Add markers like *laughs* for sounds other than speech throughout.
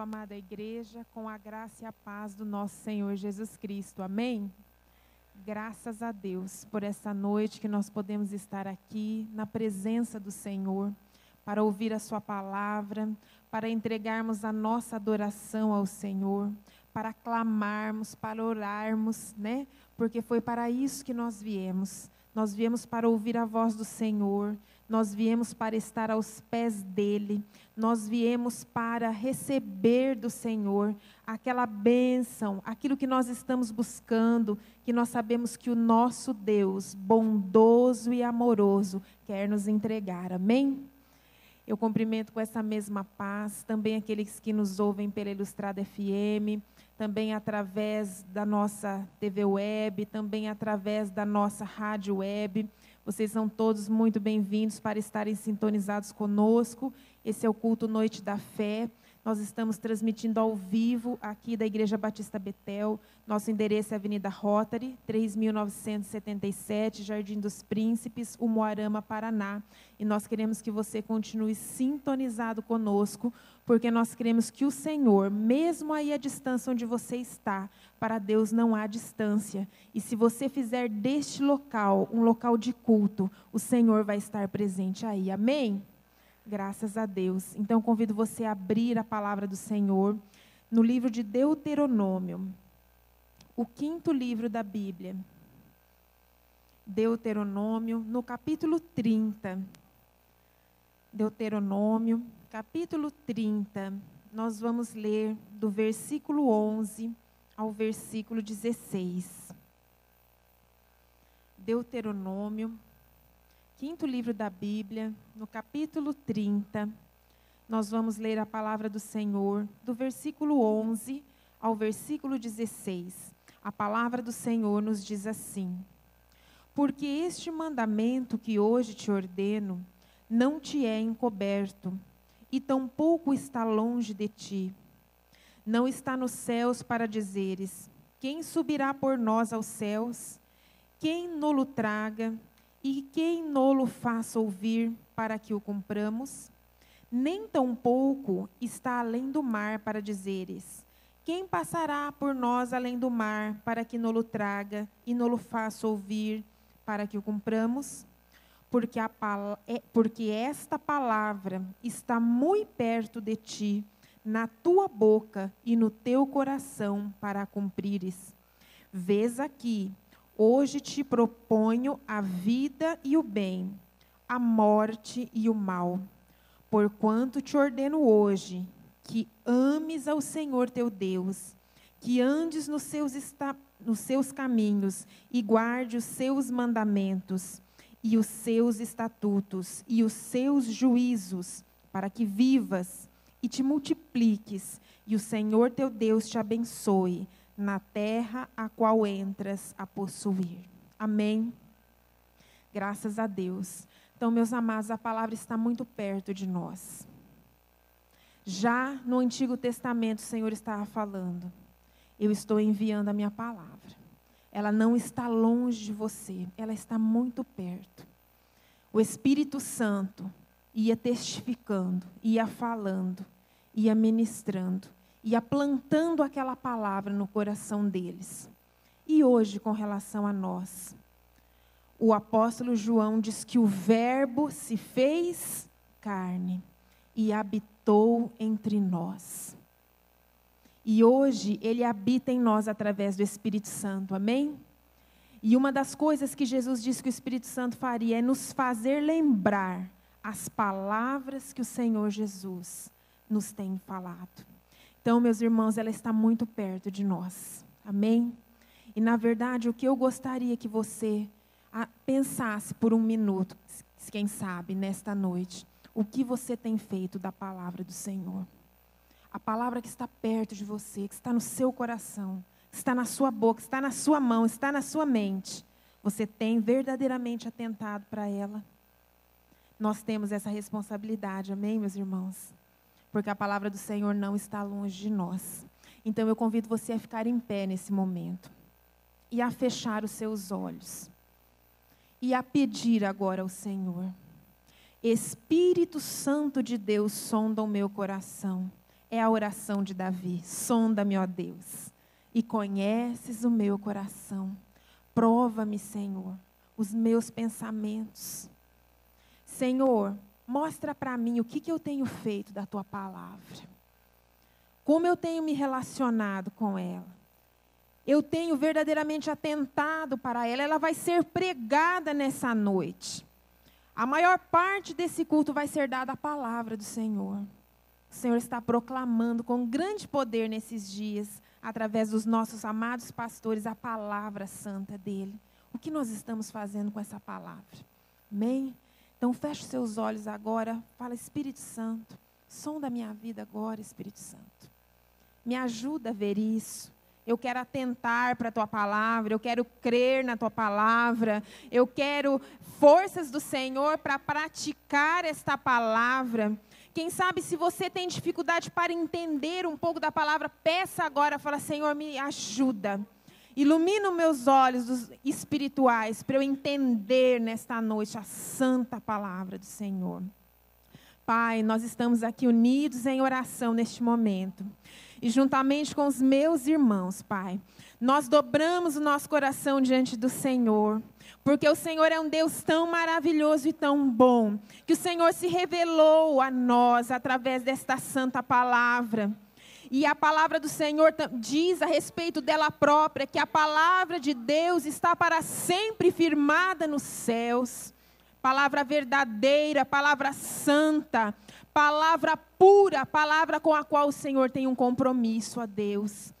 Amada igreja com a graça e a paz do nosso Senhor Jesus Cristo. Amém? Graças a Deus por essa noite que nós podemos estar aqui na presença do Senhor para ouvir a Sua palavra, para entregarmos a nossa adoração ao Senhor, para clamarmos, para orarmos, né? Porque foi para isso que nós viemos. Nós viemos para ouvir a voz do Senhor, nós viemos para estar aos pés dele, nós viemos para receber do Senhor aquela bênção, aquilo que nós estamos buscando, que nós sabemos que o nosso Deus, bondoso e amoroso, quer nos entregar. Amém? Eu cumprimento com essa mesma paz também aqueles que nos ouvem pela Ilustrada FM, também através da nossa TV web, também através da nossa rádio web. Vocês são todos muito bem-vindos para estarem sintonizados conosco. Esse é o culto Noite da Fé. Nós estamos transmitindo ao vivo aqui da Igreja Batista Betel. Nosso endereço é Avenida Rotary, 3.977, Jardim dos Príncipes, Umuarama, Paraná. E nós queremos que você continue sintonizado conosco, porque nós queremos que o Senhor, mesmo aí à distância onde você está, para Deus não há distância. E se você fizer deste local um local de culto, o Senhor vai estar presente aí. Amém? Graças a Deus. Então convido você a abrir a palavra do Senhor no livro de Deuteronômio, o quinto livro da Bíblia. Deuteronômio, no capítulo 30. Deuteronômio, capítulo 30. Nós vamos ler do versículo 11 ao versículo 16. Deuteronômio, quinto livro da Bíblia, no capítulo 30, nós vamos ler a palavra do Senhor, do versículo 11 ao versículo 16. A palavra do Senhor nos diz assim: Porque este mandamento que hoje te ordeno não te é encoberto, e tampouco está longe de ti. Não está nos céus para dizeres: Quem subirá por nós aos céus? Quem nolo traga? E quem nolo faça ouvir para que o cumpramos? Nem tampouco está além do mar para dizeres: Quem passará por nós além do mar para que nolo traga e nolo faça ouvir para que o cumpramos? Porque, a, é, porque esta palavra está muito perto de ti, na tua boca e no teu coração para a cumprires. Vês aqui Hoje te proponho a vida e o bem, a morte e o mal. Porquanto te ordeno hoje que ames ao Senhor teu Deus, que andes nos seus, nos seus caminhos e guarde os seus mandamentos e os seus estatutos e os seus juízos, para que vivas e te multipliques, e o Senhor teu Deus te abençoe na terra a qual entras a possuir. Amém. Graças a Deus. Então, meus amados, a palavra está muito perto de nós. Já no Antigo Testamento, o Senhor estava falando: Eu estou enviando a minha palavra. Ela não está longe de você, ela está muito perto. O Espírito Santo ia testificando, ia falando, ia ministrando ia plantando aquela palavra no coração deles. E hoje, com relação a nós, o apóstolo João diz que o Verbo se fez carne e habitou entre nós. E hoje ele habita em nós através do Espírito Santo, amém? E uma das coisas que Jesus disse que o Espírito Santo faria é nos fazer lembrar as palavras que o Senhor Jesus nos tem falado. Então, meus irmãos, ela está muito perto de nós. Amém? E na verdade, o que eu gostaria que você ah, pensasse por um minuto, quem sabe, nesta noite, o que você tem feito da palavra do Senhor. A palavra que está perto de você, que está no seu coração, que está na sua boca, que está na sua mão, está na sua mente. Você tem verdadeiramente atentado para ela? Nós temos essa responsabilidade, amém, meus irmãos? Porque a palavra do Senhor não está longe de nós. Então eu convido você a ficar em pé nesse momento e a fechar os seus olhos e a pedir agora ao Senhor. Espírito Santo de Deus, sonda o meu coração. É a oração de Davi. Sonda-me, ó Deus, e conheces o meu coração. Prova-me, Senhor, os meus pensamentos. Senhor, mostra para mim o que, que eu tenho feito da tua palavra. Como eu tenho me relacionado com ela. Eu tenho verdadeiramente atentado para ela. Ela vai ser pregada nessa noite. A maior parte desse culto vai ser dada a palavra do Senhor. O Senhor está proclamando com grande poder nesses dias, através dos nossos amados pastores, a palavra santa dele. O que nós estamos fazendo com essa palavra? Amém? Então feche seus olhos agora, fala Espírito Santo, som da minha vida agora, Espírito Santo. Me ajuda a ver isso. Eu quero atentar para a tua palavra, eu quero crer na tua palavra, eu quero forças do Senhor para praticar esta palavra. Quem sabe se você tem dificuldade para entender um pouco da palavra, peça agora, fala: Senhor, me ajuda. Ilumina os meus olhos espirituais para eu entender nesta noite a santa palavra do Senhor. Pai, nós estamos aqui unidos em oração neste momento. E juntamente com os meus irmãos, Pai, nós dobramos o nosso coração diante do Senhor. Porque o Senhor é um Deus tão maravilhoso e tão bom, que o Senhor se revelou a nós através desta santa palavra. E a palavra do Senhor diz a respeito dela própria que a palavra de Deus está para sempre firmada nos céus. Palavra verdadeira, palavra santa, palavra pura, palavra com a qual o Senhor tem um compromisso a Deus.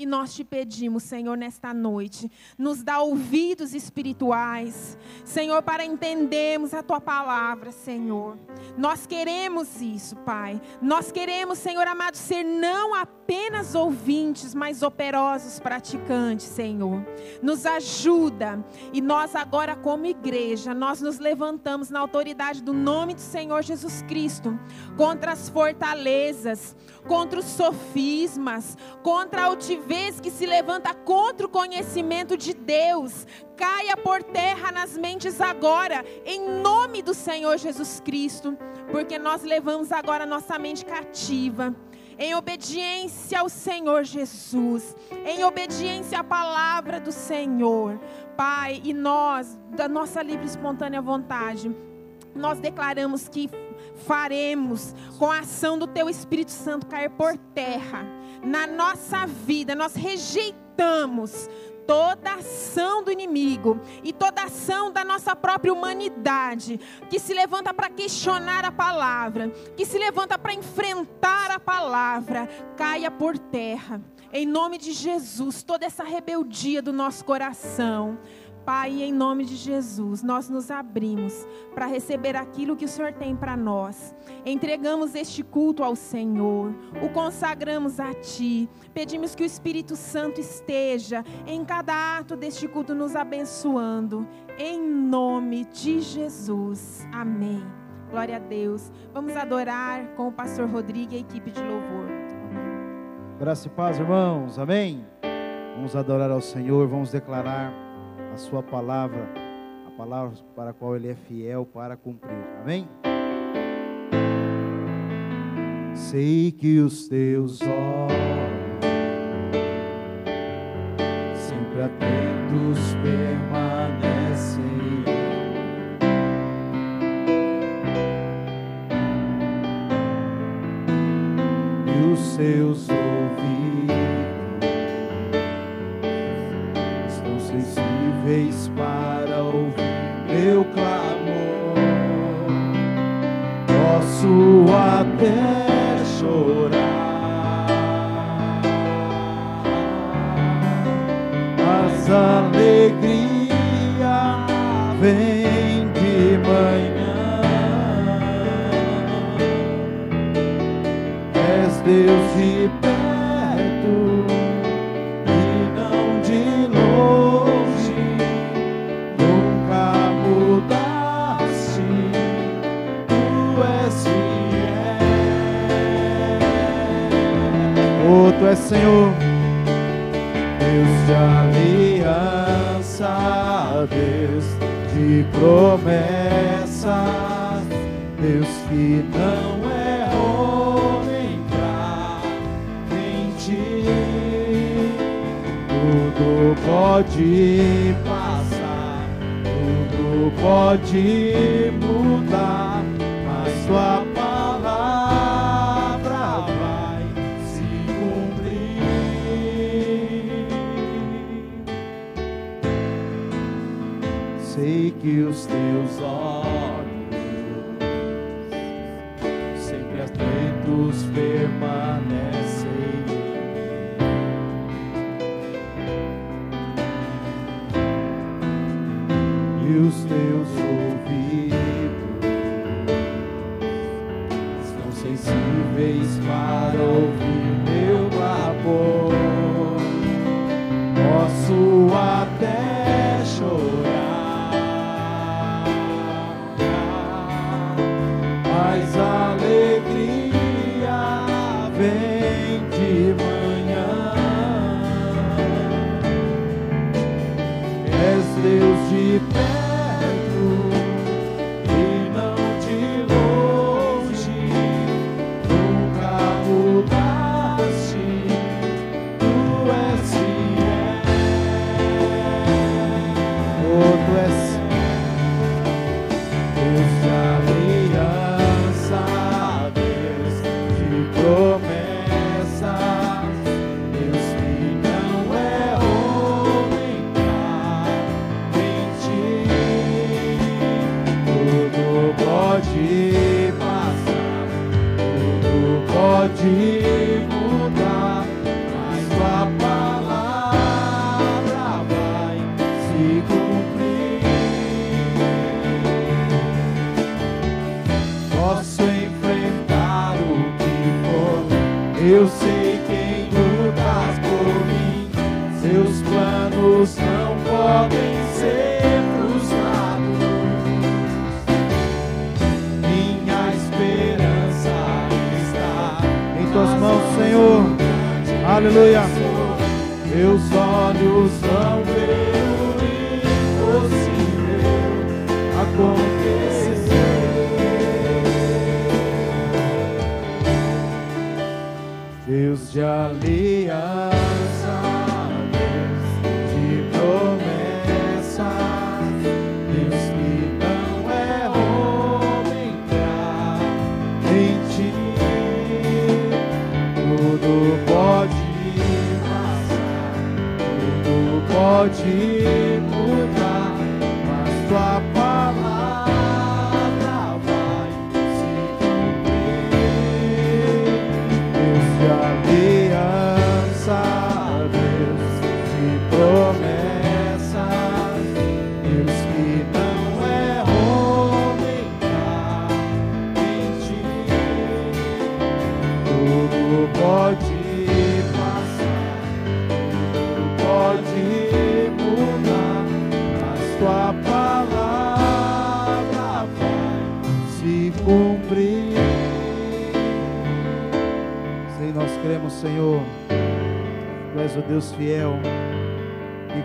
E nós te pedimos, Senhor, nesta noite, nos dá ouvidos espirituais, Senhor, para entendermos a tua palavra, Senhor. Nós queremos isso, Pai. Nós queremos, Senhor amado, ser não apenas ouvintes, mas operosos praticantes, Senhor. Nos ajuda. E nós agora como igreja, nós nos levantamos na autoridade do nome do Senhor Jesus Cristo contra as fortalezas, contra os sofismas, contra a altivez que se levanta contra o conhecimento de Deus. Caia por terra nas mentes agora, em nome do Senhor Jesus Cristo, porque nós levamos agora nossa mente cativa em obediência ao Senhor Jesus, em obediência à palavra do Senhor. Pai, e nós, da nossa livre e espontânea vontade, nós declaramos que faremos com a ação do Teu Espírito Santo cair por terra na nossa vida. Nós rejeitamos toda ação do inimigo e toda ação da nossa própria humanidade que se levanta para questionar a palavra, que se levanta para enfrentar a palavra, caia por terra. Em nome de Jesus, toda essa rebeldia do nosso coração, Pai, em nome de Jesus, nós nos abrimos para receber aquilo que o Senhor tem para nós. Entregamos este culto ao Senhor, o consagramos a Ti. Pedimos que o Espírito Santo esteja em cada ato deste culto nos abençoando. Em nome de Jesus. Amém. Glória a Deus. Vamos adorar com o pastor Rodrigo e a equipe de louvor. Graça e paz, irmãos. Amém. Vamos adorar ao Senhor, vamos declarar a sua palavra, a palavra para a qual ele é fiel para cumprir. Amém? Sei que os teus olhos sempre atentos permanecem. E os seus ouvidos Posso até chorar, mas a Senhor. Deus de aliança, Deus de promessas, Deus que não é homem pra mentir, tudo pode passar, tudo pode mudar, mas tua que os teus olhos sempre atentos permaneçam.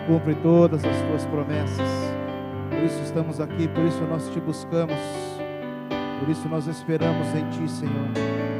cumpre todas as tuas promessas. Por isso estamos aqui, por isso nós te buscamos, por isso nós esperamos em ti, Senhor.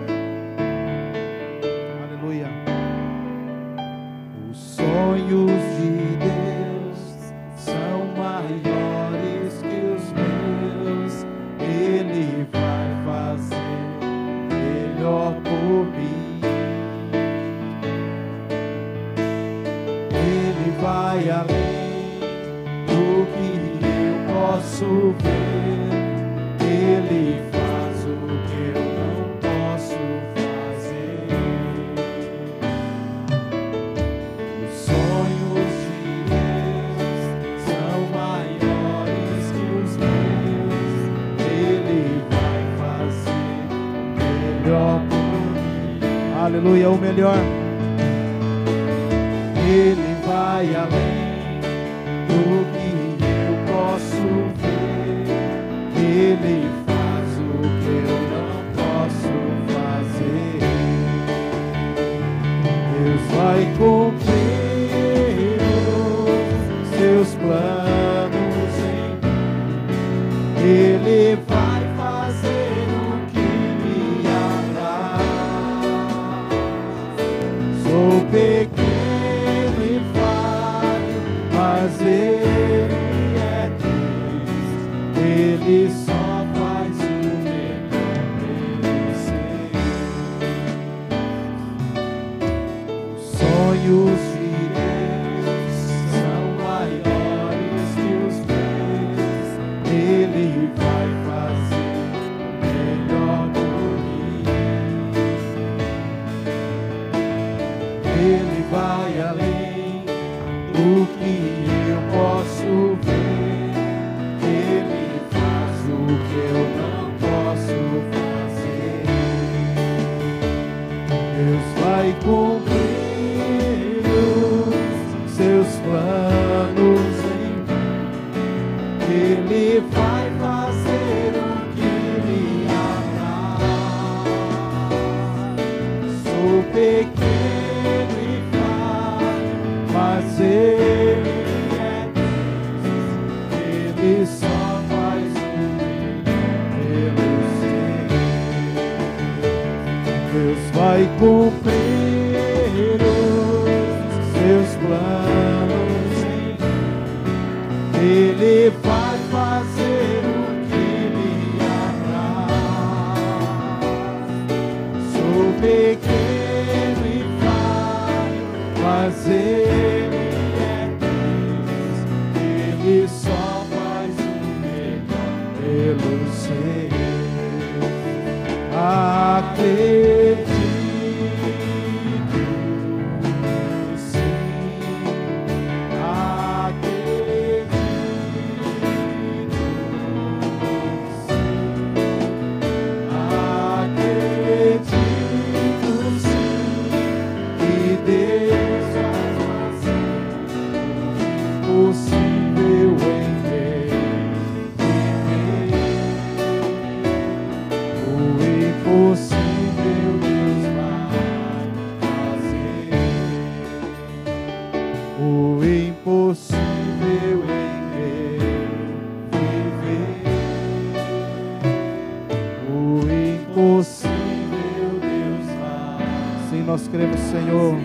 Senhor.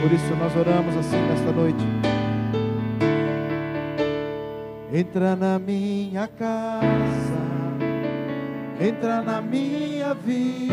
Por isso nós oramos assim nesta noite. Entra na minha casa, entra na minha vida,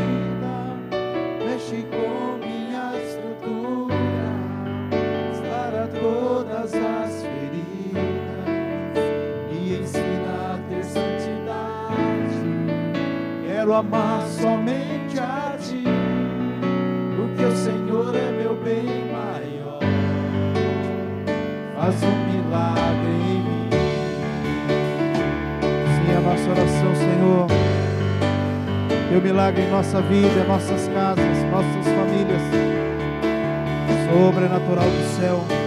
Em nossa vida, nossas casas, nossas famílias. Sobrenatural do céu.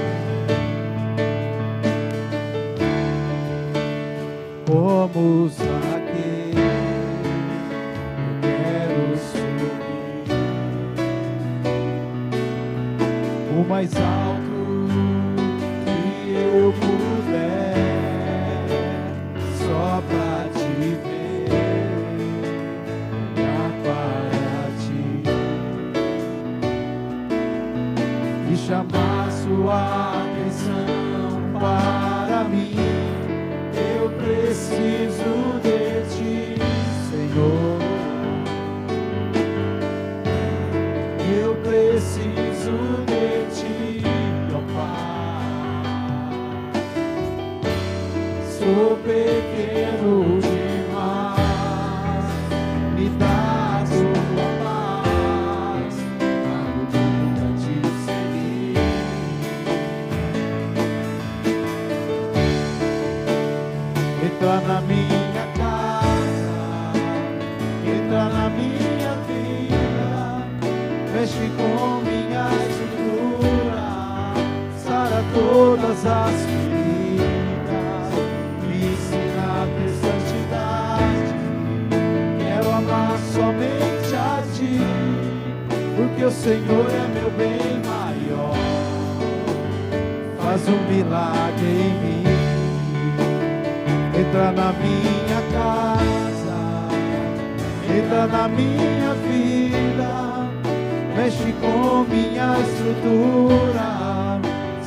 Mexe com minha estrutura,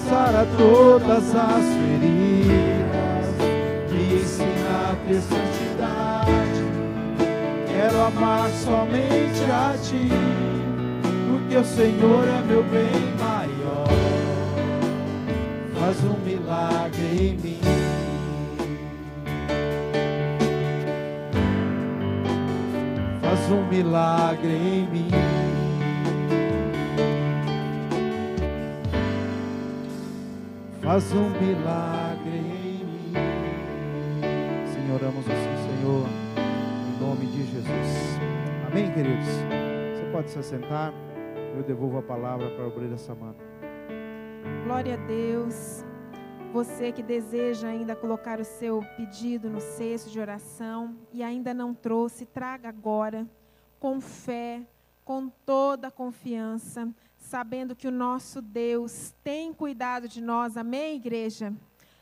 sara todas as feridas, me ensina a ter santidade. Quero amar somente a Ti, porque o Senhor é meu bem maior. Faz um milagre em mim. Faz um milagre em mim. Faz um milagre em mim. Sim, oramos assim, Senhor, em nome de Jesus. Amém, queridos? Você pode se assentar. Eu devolvo a palavra para a obreira Samanta. Glória a Deus. Você que deseja ainda colocar o seu pedido no cesto de oração e ainda não trouxe, traga agora, com fé, com toda a confiança, sabendo que o nosso Deus tem cuidado de nós. Amém, igreja?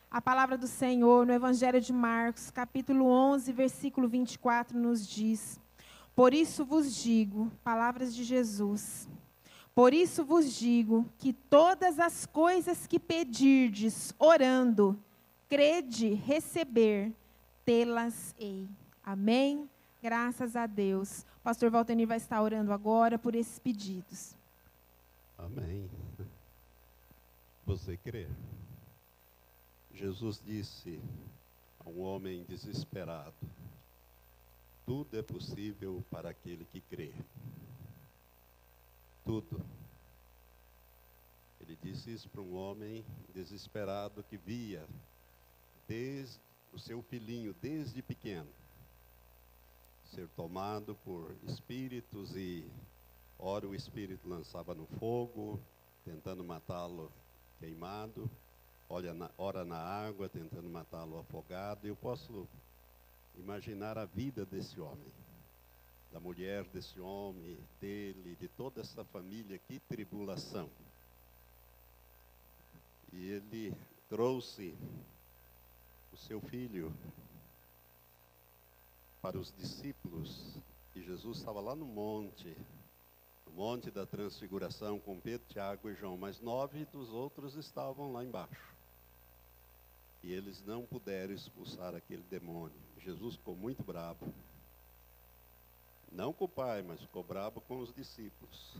A palavra do Senhor no Evangelho de Marcos, capítulo 11, versículo 24, nos diz: Por isso vos digo, palavras de Jesus, por isso vos digo que todas as coisas que pedirdes, orando, crede receber, tê-las-ei. Amém? Graças a Deus. O pastor Valtenir vai estar orando agora por esses pedidos. Amém. Você crê? Jesus disse a um homem desesperado: Tudo é possível para aquele que crê tudo. Ele disse isso para um homem desesperado que via desde o seu filhinho, desde pequeno, ser tomado por espíritos e ora o espírito lançava no fogo, tentando matá-lo queimado, ora na, ora na água, tentando matá-lo afogado. Eu posso imaginar a vida desse homem da mulher desse homem, dele, de toda essa família, que tribulação. E ele trouxe o seu filho para os discípulos, e Jesus estava lá no monte, monte da transfiguração, com Pedro, Tiago e João, mas nove dos outros estavam lá embaixo. E eles não puderam expulsar aquele demônio. Jesus ficou muito bravo. Não com o pai, mas ficou bravo com os discípulos.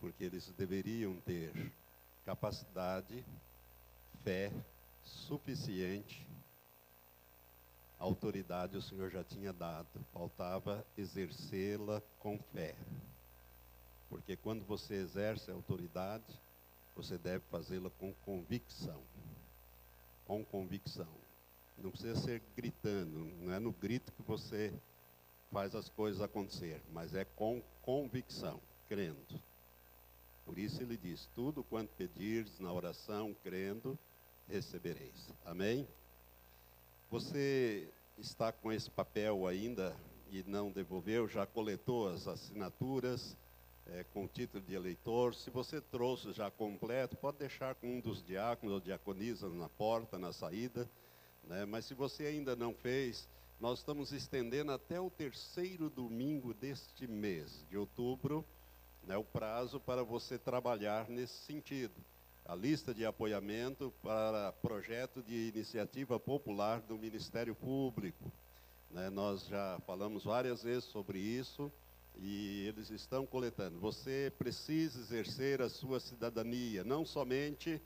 Porque eles deveriam ter capacidade, fé suficiente, autoridade o Senhor já tinha dado, faltava exercê-la com fé. Porque quando você exerce a autoridade, você deve fazê-la com convicção. Com convicção. Não precisa ser gritando, não é no grito que você faz as coisas acontecer, mas é com convicção, crendo. Por isso ele diz: Tudo quanto pedires na oração, crendo, recebereis. Amém? Você está com esse papel ainda e não devolveu, já coletou as assinaturas é, com título de eleitor. Se você trouxe já completo, pode deixar com um dos diáconos ou diaconisas na porta, na saída. Né? Mas se você ainda não fez, nós estamos estendendo até o terceiro domingo deste mês, de outubro, né, o prazo para você trabalhar nesse sentido. A lista de apoiamento para projeto de iniciativa popular do Ministério Público. Né, nós já falamos várias vezes sobre isso e eles estão coletando. Você precisa exercer a sua cidadania, não somente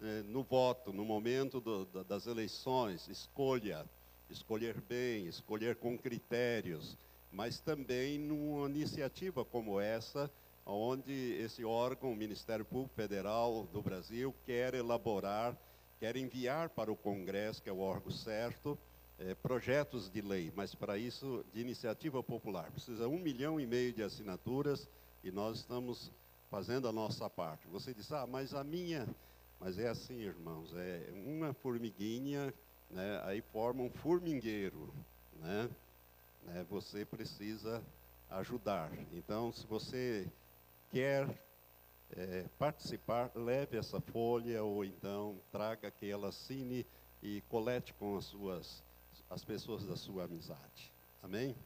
eh, no voto, no momento do, das eleições, escolha escolher bem, escolher com critérios, mas também numa iniciativa como essa, onde esse órgão, o Ministério Público Federal do Brasil, quer elaborar, quer enviar para o Congresso, que é o órgão certo, é, projetos de lei, mas para isso de iniciativa popular. Precisa um milhão e meio de assinaturas e nós estamos fazendo a nossa parte. Você diz, ah, mas a minha. Mas é assim, irmãos, é uma formiguinha né, aí forma um formigueiro, né? né? Você precisa ajudar. Então, se você quer é, participar, leve essa folha ou então traga que ela assine e colete com as suas as pessoas da sua amizade. Amém?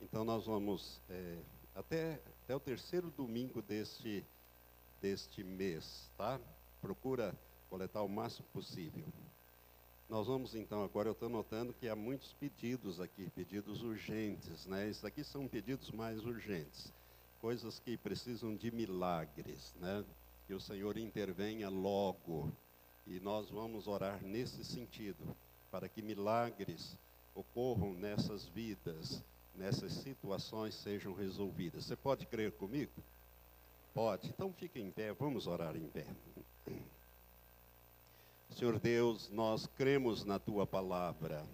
Então nós vamos é, até, até o terceiro domingo deste, deste mês, tá? Procura coletar o máximo possível. Nós vamos então agora, eu estou notando que há muitos pedidos aqui, pedidos urgentes, né? Esses aqui são pedidos mais urgentes, coisas que precisam de milagres, né? Que o Senhor intervenha logo. E nós vamos orar nesse sentido, para que milagres ocorram nessas vidas, nessas situações sejam resolvidas. Você pode crer comigo? Pode. Então fique em pé, vamos orar em pé. Senhor Deus, nós cremos na tua palavra.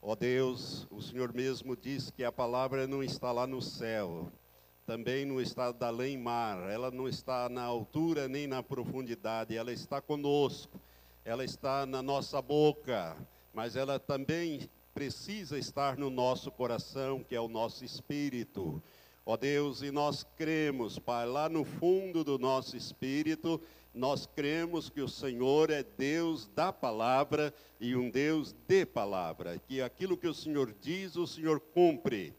Ó Deus, o Senhor mesmo diz que a palavra não está lá no céu, também não está além mar, ela não está na altura nem na profundidade, ela está conosco. ela está na nossa boca, mas ela também precisa estar no nosso coração, que é o nosso espírito. Ó Deus, e nós cremos, Pai, lá no fundo do nosso espírito, nós cremos que o Senhor é Deus da palavra e um Deus de palavra, que aquilo que o Senhor diz, o Senhor cumpre.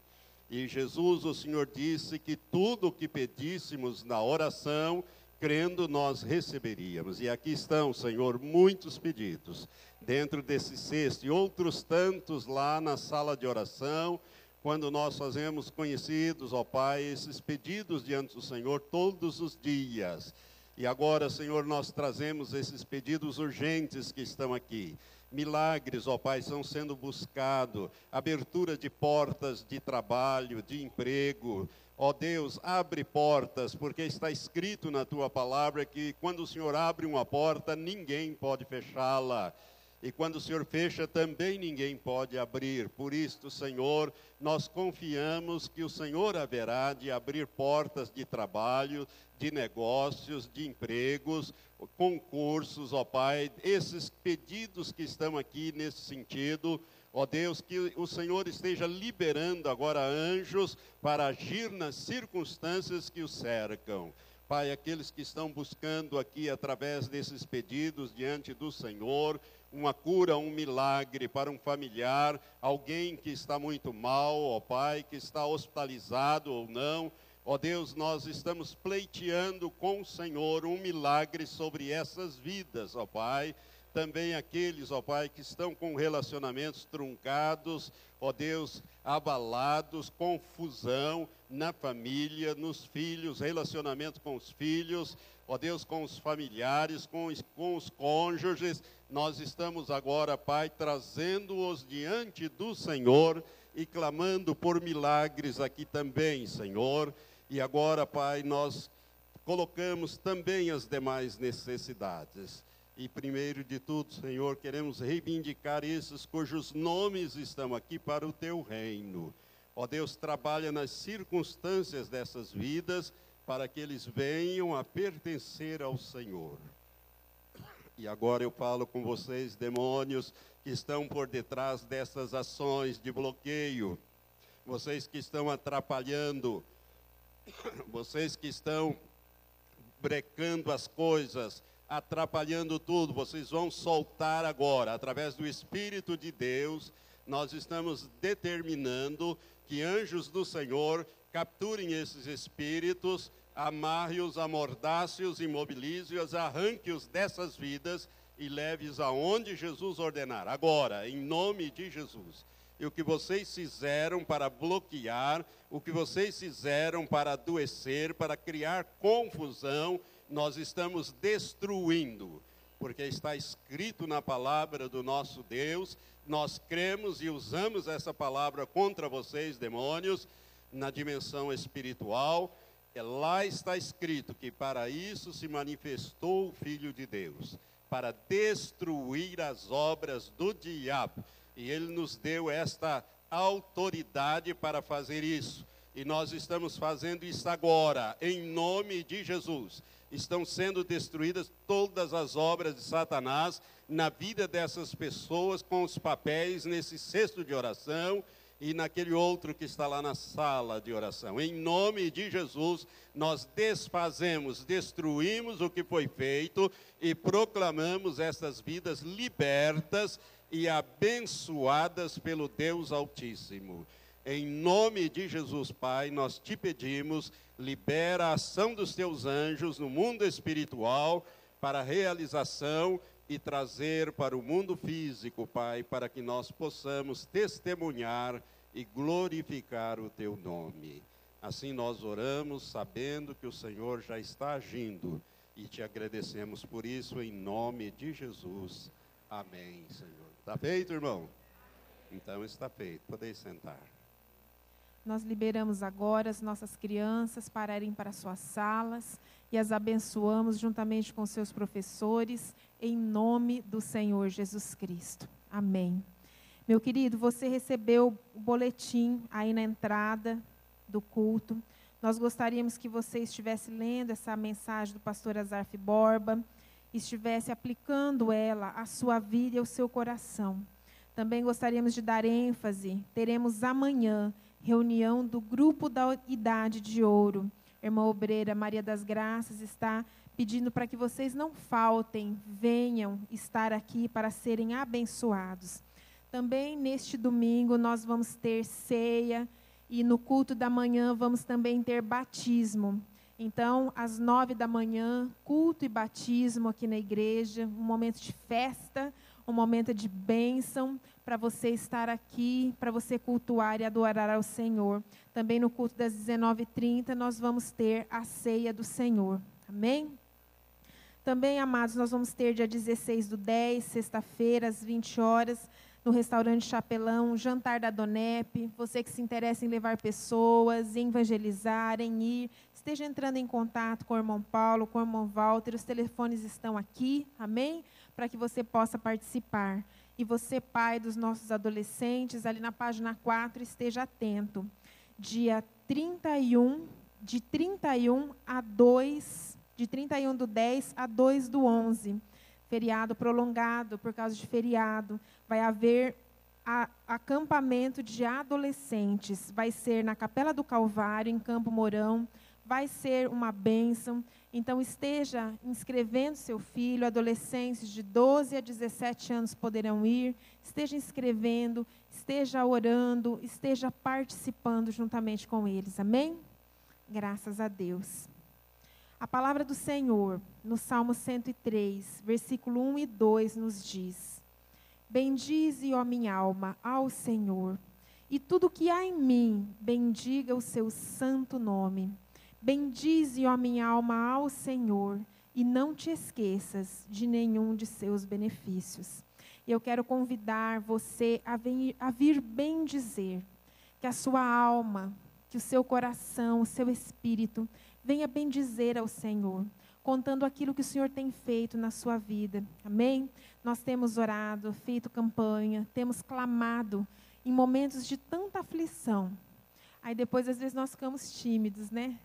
E Jesus, o Senhor disse que tudo o que pedíssemos na oração, crendo, nós receberíamos. E aqui estão, Senhor, muitos pedidos dentro desse cesto e outros tantos lá na sala de oração, quando nós fazemos conhecidos, ó Pai, esses pedidos diante do Senhor todos os dias. E agora, Senhor, nós trazemos esses pedidos urgentes que estão aqui. Milagres, ó Pai, estão sendo buscados, abertura de portas de trabalho, de emprego, Ó Deus, abre portas, porque está escrito na tua palavra que quando o Senhor abre uma porta, ninguém pode fechá-la. E quando o Senhor fecha, também ninguém pode abrir. Por isto, Senhor, nós confiamos que o Senhor haverá de abrir portas de trabalho, de negócios, de empregos, concursos, ó Pai. Esses pedidos que estão aqui nesse sentido, Ó Deus, que o Senhor esteja liberando agora anjos para agir nas circunstâncias que o cercam. Pai, aqueles que estão buscando aqui, através desses pedidos diante do Senhor, uma cura, um milagre para um familiar, alguém que está muito mal, ó Pai, que está hospitalizado ou não. Ó Deus, nós estamos pleiteando com o Senhor um milagre sobre essas vidas, ó Pai também aqueles, ó Pai, que estão com relacionamentos truncados, ó Deus, abalados, confusão na família, nos filhos, relacionamento com os filhos, ó Deus, com os familiares, com os, com os cônjuges. Nós estamos agora, Pai, trazendo-os diante do Senhor e clamando por milagres aqui também, Senhor. E agora, Pai, nós colocamos também as demais necessidades. E primeiro de tudo, Senhor, queremos reivindicar esses cujos nomes estão aqui para o teu reino. Ó Deus, trabalha nas circunstâncias dessas vidas para que eles venham a pertencer ao Senhor. E agora eu falo com vocês, demônios, que estão por detrás dessas ações de bloqueio. Vocês que estão atrapalhando, *coughs* vocês que estão brecando as coisas, atrapalhando tudo. Vocês vão soltar agora, através do Espírito de Deus. Nós estamos determinando que anjos do Senhor capturem esses espíritos, amarre-os, amordace-os, imobilize-os, arranque-os dessas vidas e leve-os aonde Jesus ordenar. Agora, em nome de Jesus. E o que vocês fizeram para bloquear, o que vocês fizeram para adoecer, para criar confusão, nós estamos destruindo, porque está escrito na palavra do nosso Deus, nós cremos e usamos essa palavra contra vocês, demônios, na dimensão espiritual. É, lá está escrito que para isso se manifestou o Filho de Deus, para destruir as obras do diabo. E ele nos deu esta autoridade para fazer isso. E nós estamos fazendo isso agora, em nome de Jesus estão sendo destruídas todas as obras de Satanás na vida dessas pessoas com os papéis nesse cesto de oração e naquele outro que está lá na sala de oração. Em nome de Jesus, nós desfazemos, destruímos o que foi feito e proclamamos essas vidas libertas e abençoadas pelo Deus Altíssimo. Em nome de Jesus, Pai, nós te pedimos, libera a ação dos teus anjos no mundo espiritual para realização e trazer para o mundo físico, Pai, para que nós possamos testemunhar e glorificar o teu nome. Assim nós oramos, sabendo que o Senhor já está agindo e te agradecemos por isso em nome de Jesus. Amém, Senhor. Está feito, irmão? Então está feito. Podeis sentar. Nós liberamos agora as nossas crianças para irem para suas salas e as abençoamos juntamente com seus professores, em nome do Senhor Jesus Cristo. Amém. Meu querido, você recebeu o boletim aí na entrada do culto. Nós gostaríamos que você estivesse lendo essa mensagem do pastor Azarf Borba estivesse aplicando ela à sua vida e ao seu coração. Também gostaríamos de dar ênfase, teremos amanhã reunião do grupo da Idade de Ouro. Irmã Obreira Maria das Graças está pedindo para que vocês não faltem, venham estar aqui para serem abençoados. Também neste domingo nós vamos ter ceia e no culto da manhã vamos também ter batismo. Então, às nove da manhã, culto e batismo aqui na igreja, um momento de festa, um momento de bênção para você estar aqui, para você cultuar e adorar ao Senhor. Também no culto das 19h30 nós vamos ter a ceia do Senhor. Amém? Também, amados, nós vamos ter dia 16 do 10, sexta-feira, às 20 horas, no restaurante Chapelão, jantar da Donep. Você que se interessa em levar pessoas, em evangelizar, em ir, esteja entrando em contato com o irmão Paulo, com o irmão Walter. Os telefones estão aqui, amém? Para que você possa participar. E você, pai dos nossos adolescentes, ali na página 4, esteja atento. Dia 31, de 31 a 2, de 31 do 10 a 2 do 11 feriado prolongado por causa de feriado. Vai haver a, acampamento de adolescentes. Vai ser na Capela do Calvário, em Campo Mourão. Vai ser uma bênção. Então, esteja inscrevendo seu filho. Adolescentes de 12 a 17 anos poderão ir. Esteja inscrevendo, esteja orando, esteja participando juntamente com eles. Amém? Graças a Deus. A palavra do Senhor, no Salmo 103, versículo 1 e 2, nos diz: Bendize, ó minha alma, ao Senhor, e tudo que há em mim, bendiga o seu santo nome. Bendize, ó minha alma, ao Senhor, e não te esqueças de nenhum de seus benefícios. E eu quero convidar você a, vir, a vir bem dizer que a sua alma, que o seu coração, o seu espírito venha bendizer ao Senhor, contando aquilo que o Senhor tem feito na sua vida. Amém? Nós temos orado, feito campanha, temos clamado em momentos de tanta aflição. Aí depois, às vezes, nós ficamos tímidos, né?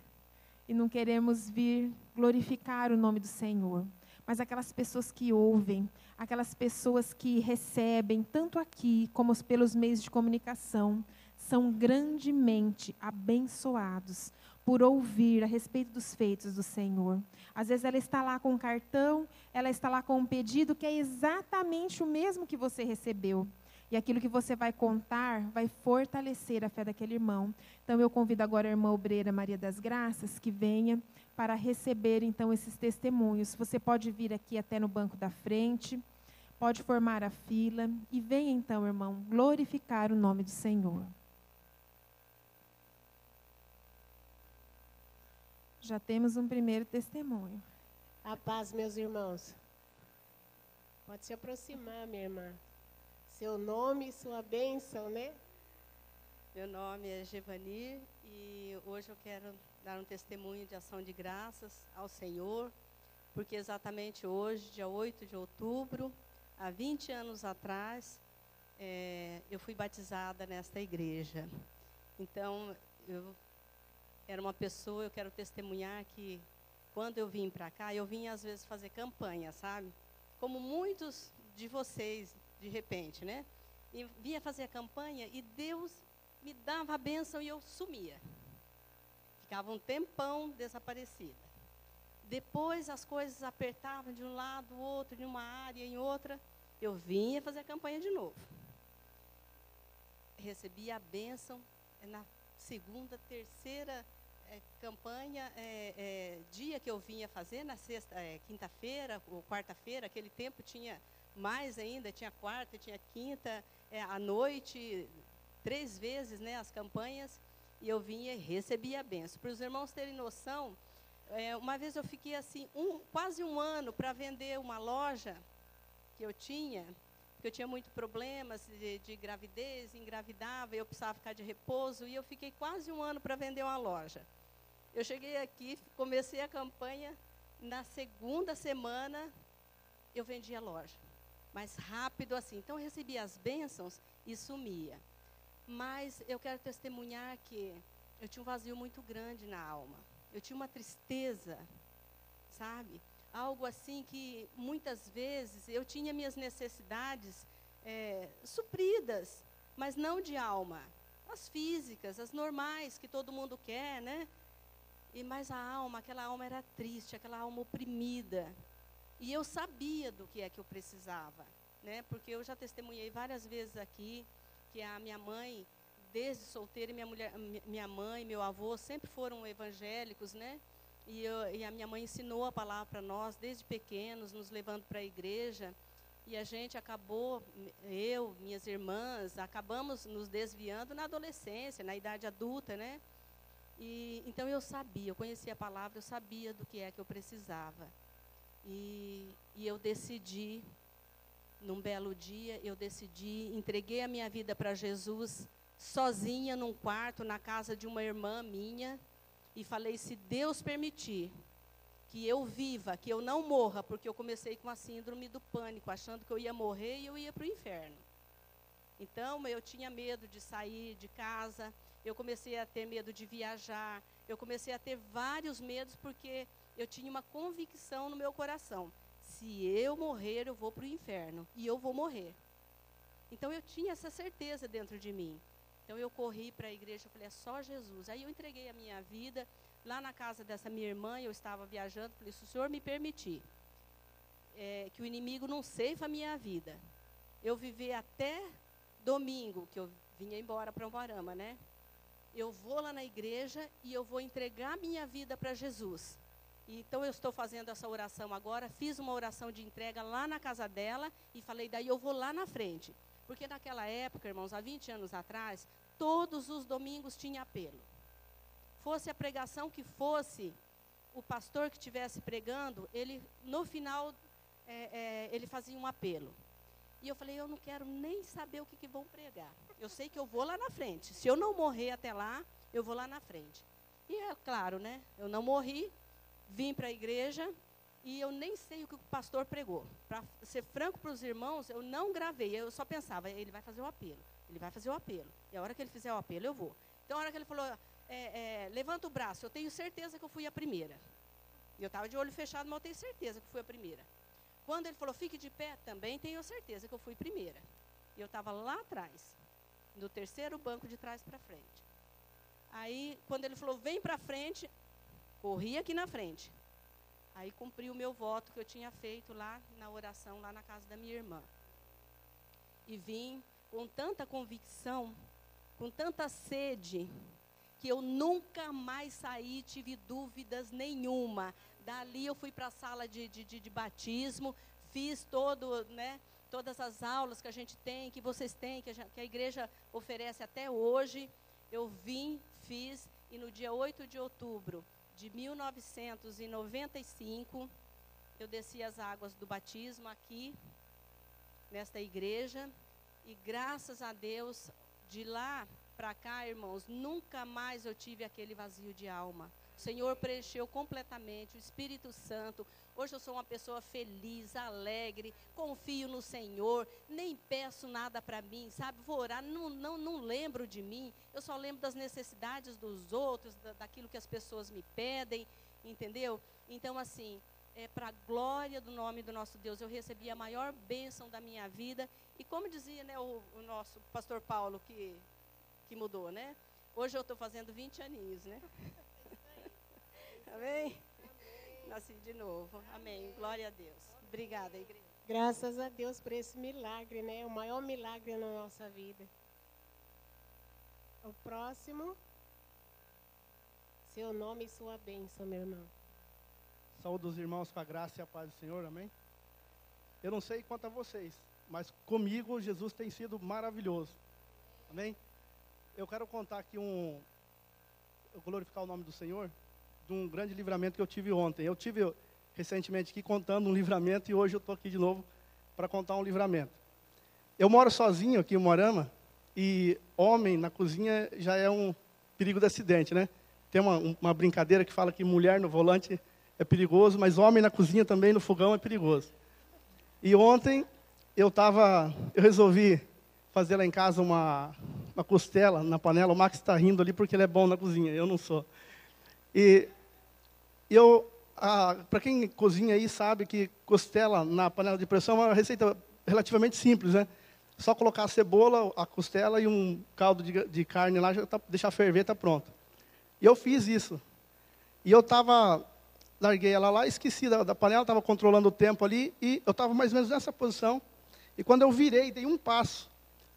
E não queremos vir glorificar o nome do Senhor. Mas aquelas pessoas que ouvem, aquelas pessoas que recebem, tanto aqui como pelos meios de comunicação, são grandemente abençoados por ouvir a respeito dos feitos do Senhor. Às vezes ela está lá com um cartão, ela está lá com um pedido que é exatamente o mesmo que você recebeu. E aquilo que você vai contar vai fortalecer a fé daquele irmão. Então eu convido agora a irmã obreira Maria das Graças que venha para receber então esses testemunhos. Você pode vir aqui até no banco da frente, pode formar a fila e venha então, irmão, glorificar o nome do Senhor. Já temos um primeiro testemunho. A paz, meus irmãos. Pode se aproximar, minha irmã. Seu nome e sua bênção, né? Meu nome é Gevani e hoje eu quero dar um testemunho de ação de graças ao Senhor, porque exatamente hoje, dia 8 de outubro, há 20 anos atrás, é, eu fui batizada nesta igreja. Então, eu era uma pessoa, eu quero testemunhar que quando eu vim para cá, eu vim às vezes fazer campanha, sabe? Como muitos de vocês, de repente, né? E vinha fazer a campanha e Deus me dava a bênção e eu sumia. Ficava um tempão desaparecida. Depois as coisas apertavam de um lado, outro, de uma área, em outra. Eu vinha fazer a campanha de novo. Recebia a bênção na segunda, terceira é, campanha, é, é, dia que eu vinha fazer, na sexta, é, quinta-feira ou quarta-feira, aquele tempo tinha mais ainda, tinha quarta, tinha quinta, é, à noite, três vezes né, as campanhas, e eu vinha e recebia a benção. Para os irmãos terem noção, é, uma vez eu fiquei assim, um, quase um ano para vender uma loja que eu tinha, porque eu tinha muito problemas de, de gravidez, engravidava, eu precisava ficar de repouso, e eu fiquei quase um ano para vender uma loja. Eu cheguei aqui, comecei a campanha, na segunda semana eu vendi a loja. Mais rápido assim. Então eu recebi as bênçãos e sumia. Mas eu quero testemunhar que eu tinha um vazio muito grande na alma. Eu tinha uma tristeza, sabe? algo assim que muitas vezes eu tinha minhas necessidades é, supridas, mas não de alma. As físicas, as normais que todo mundo quer, né? E mais a alma, aquela alma era triste, aquela alma oprimida. E eu sabia do que é que eu precisava, né? Porque eu já testemunhei várias vezes aqui que a minha mãe, desde solteira, minha mulher, minha mãe, meu avô sempre foram evangélicos, né? E, eu, e a minha mãe ensinou a palavra para nós desde pequenos, nos levando para a igreja. E a gente acabou, eu, minhas irmãs, acabamos nos desviando na adolescência, na idade adulta, né? E, então eu sabia, eu conhecia a palavra, eu sabia do que é que eu precisava. E, e eu decidi, num belo dia, eu decidi, entreguei a minha vida para Jesus, sozinha num quarto, na casa de uma irmã minha, e falei: se Deus permitir que eu viva, que eu não morra, porque eu comecei com a síndrome do pânico, achando que eu ia morrer e eu ia para o inferno. Então, eu tinha medo de sair de casa, eu comecei a ter medo de viajar, eu comecei a ter vários medos, porque eu tinha uma convicção no meu coração: se eu morrer, eu vou para o inferno, e eu vou morrer. Então, eu tinha essa certeza dentro de mim. Então eu corri para a igreja, eu falei, é só Jesus. Aí eu entreguei a minha vida lá na casa dessa minha irmã, eu estava viajando, falei, se o Senhor me permitir é, que o inimigo não ceifa a minha vida, eu viver até domingo, que eu vinha embora para Umarama, né? Eu vou lá na igreja e eu vou entregar minha vida para Jesus. Então eu estou fazendo essa oração agora, fiz uma oração de entrega lá na casa dela e falei, daí eu vou lá na frente. Porque naquela época, irmãos, há 20 anos atrás, todos os domingos tinha apelo. Fosse a pregação que fosse, o pastor que estivesse pregando, ele, no final, é, é, ele fazia um apelo. E eu falei, eu não quero nem saber o que, que vão pregar. Eu sei que eu vou lá na frente. Se eu não morrer até lá, eu vou lá na frente. E é claro, né? Eu não morri, vim para a igreja, e eu nem sei o que o pastor pregou. Para ser franco para os irmãos, eu não gravei, eu só pensava, ele vai fazer o apelo, ele vai fazer o apelo. E a hora que ele fizer o apelo, eu vou. Então, a hora que ele falou, é, é, levanta o braço, eu tenho certeza que eu fui a primeira. Eu estava de olho fechado, mas eu tenho certeza que fui a primeira. Quando ele falou, fique de pé, também tenho certeza que eu fui primeira. E eu estava lá atrás, no terceiro banco de trás para frente. Aí, quando ele falou, vem para frente, corri aqui na frente. Aí cumpri o meu voto que eu tinha feito lá na oração, lá na casa da minha irmã. E vim com tanta convicção, com tanta sede, que eu nunca mais saí, tive dúvidas nenhuma. Dali eu fui para a sala de, de, de, de, batismo, fiz todo, né, todas as aulas que a gente tem, que vocês têm, que a, que a igreja oferece até hoje. Eu vim, fiz, e no dia 8 de outubro de 1995, eu desci as águas do batismo aqui, nesta igreja, e graças a Deus, de lá para cá, irmãos, nunca mais eu tive aquele vazio de alma. Senhor preencheu completamente, o Espírito Santo. Hoje eu sou uma pessoa feliz, alegre, confio no Senhor, nem peço nada para mim, sabe? Vou orar, não, não, não lembro de mim, eu só lembro das necessidades dos outros, da, daquilo que as pessoas me pedem, entendeu? Então, assim, é, para a glória do nome do nosso Deus, eu recebi a maior bênção da minha vida. E como dizia né, o, o nosso pastor Paulo, que, que mudou, né? Hoje eu estou fazendo 20 aninhos, né? *laughs* Amém? Nasci de novo. Amém. Glória a Deus. Obrigada, igreja. Graças a Deus por esse milagre, né? O maior milagre na nossa vida. O próximo. Seu nome e sua bênção, meu irmão. Saúde os irmãos com a graça e a paz do Senhor, amém? Eu não sei quanto a vocês, mas comigo Jesus tem sido maravilhoso, amém? Eu quero contar aqui um, eu glorificar o nome do Senhor, de um grande livramento que eu tive ontem. Eu tive recentemente aqui contando um livramento e hoje eu estou aqui de novo para contar um livramento. Eu moro sozinho aqui em Morama e homem na cozinha já é um perigo de acidente, né? Tem uma, uma brincadeira que fala que mulher no volante é perigoso, mas homem na cozinha também no fogão é perigoso. E ontem eu tava, eu resolvi fazer lá em casa uma, uma costela na panela. O Max está rindo ali porque ele é bom na cozinha, eu não sou. E eu Para quem cozinha aí sabe que costela na panela de pressão é uma receita relativamente simples, né? Só colocar a cebola, a costela e um caldo de, de carne lá, já tá, deixar ferver, está pronto. E eu fiz isso. E eu estava, larguei ela lá, esqueci da, da panela, estava controlando o tempo ali, e eu estava mais ou menos nessa posição. E quando eu virei, dei um passo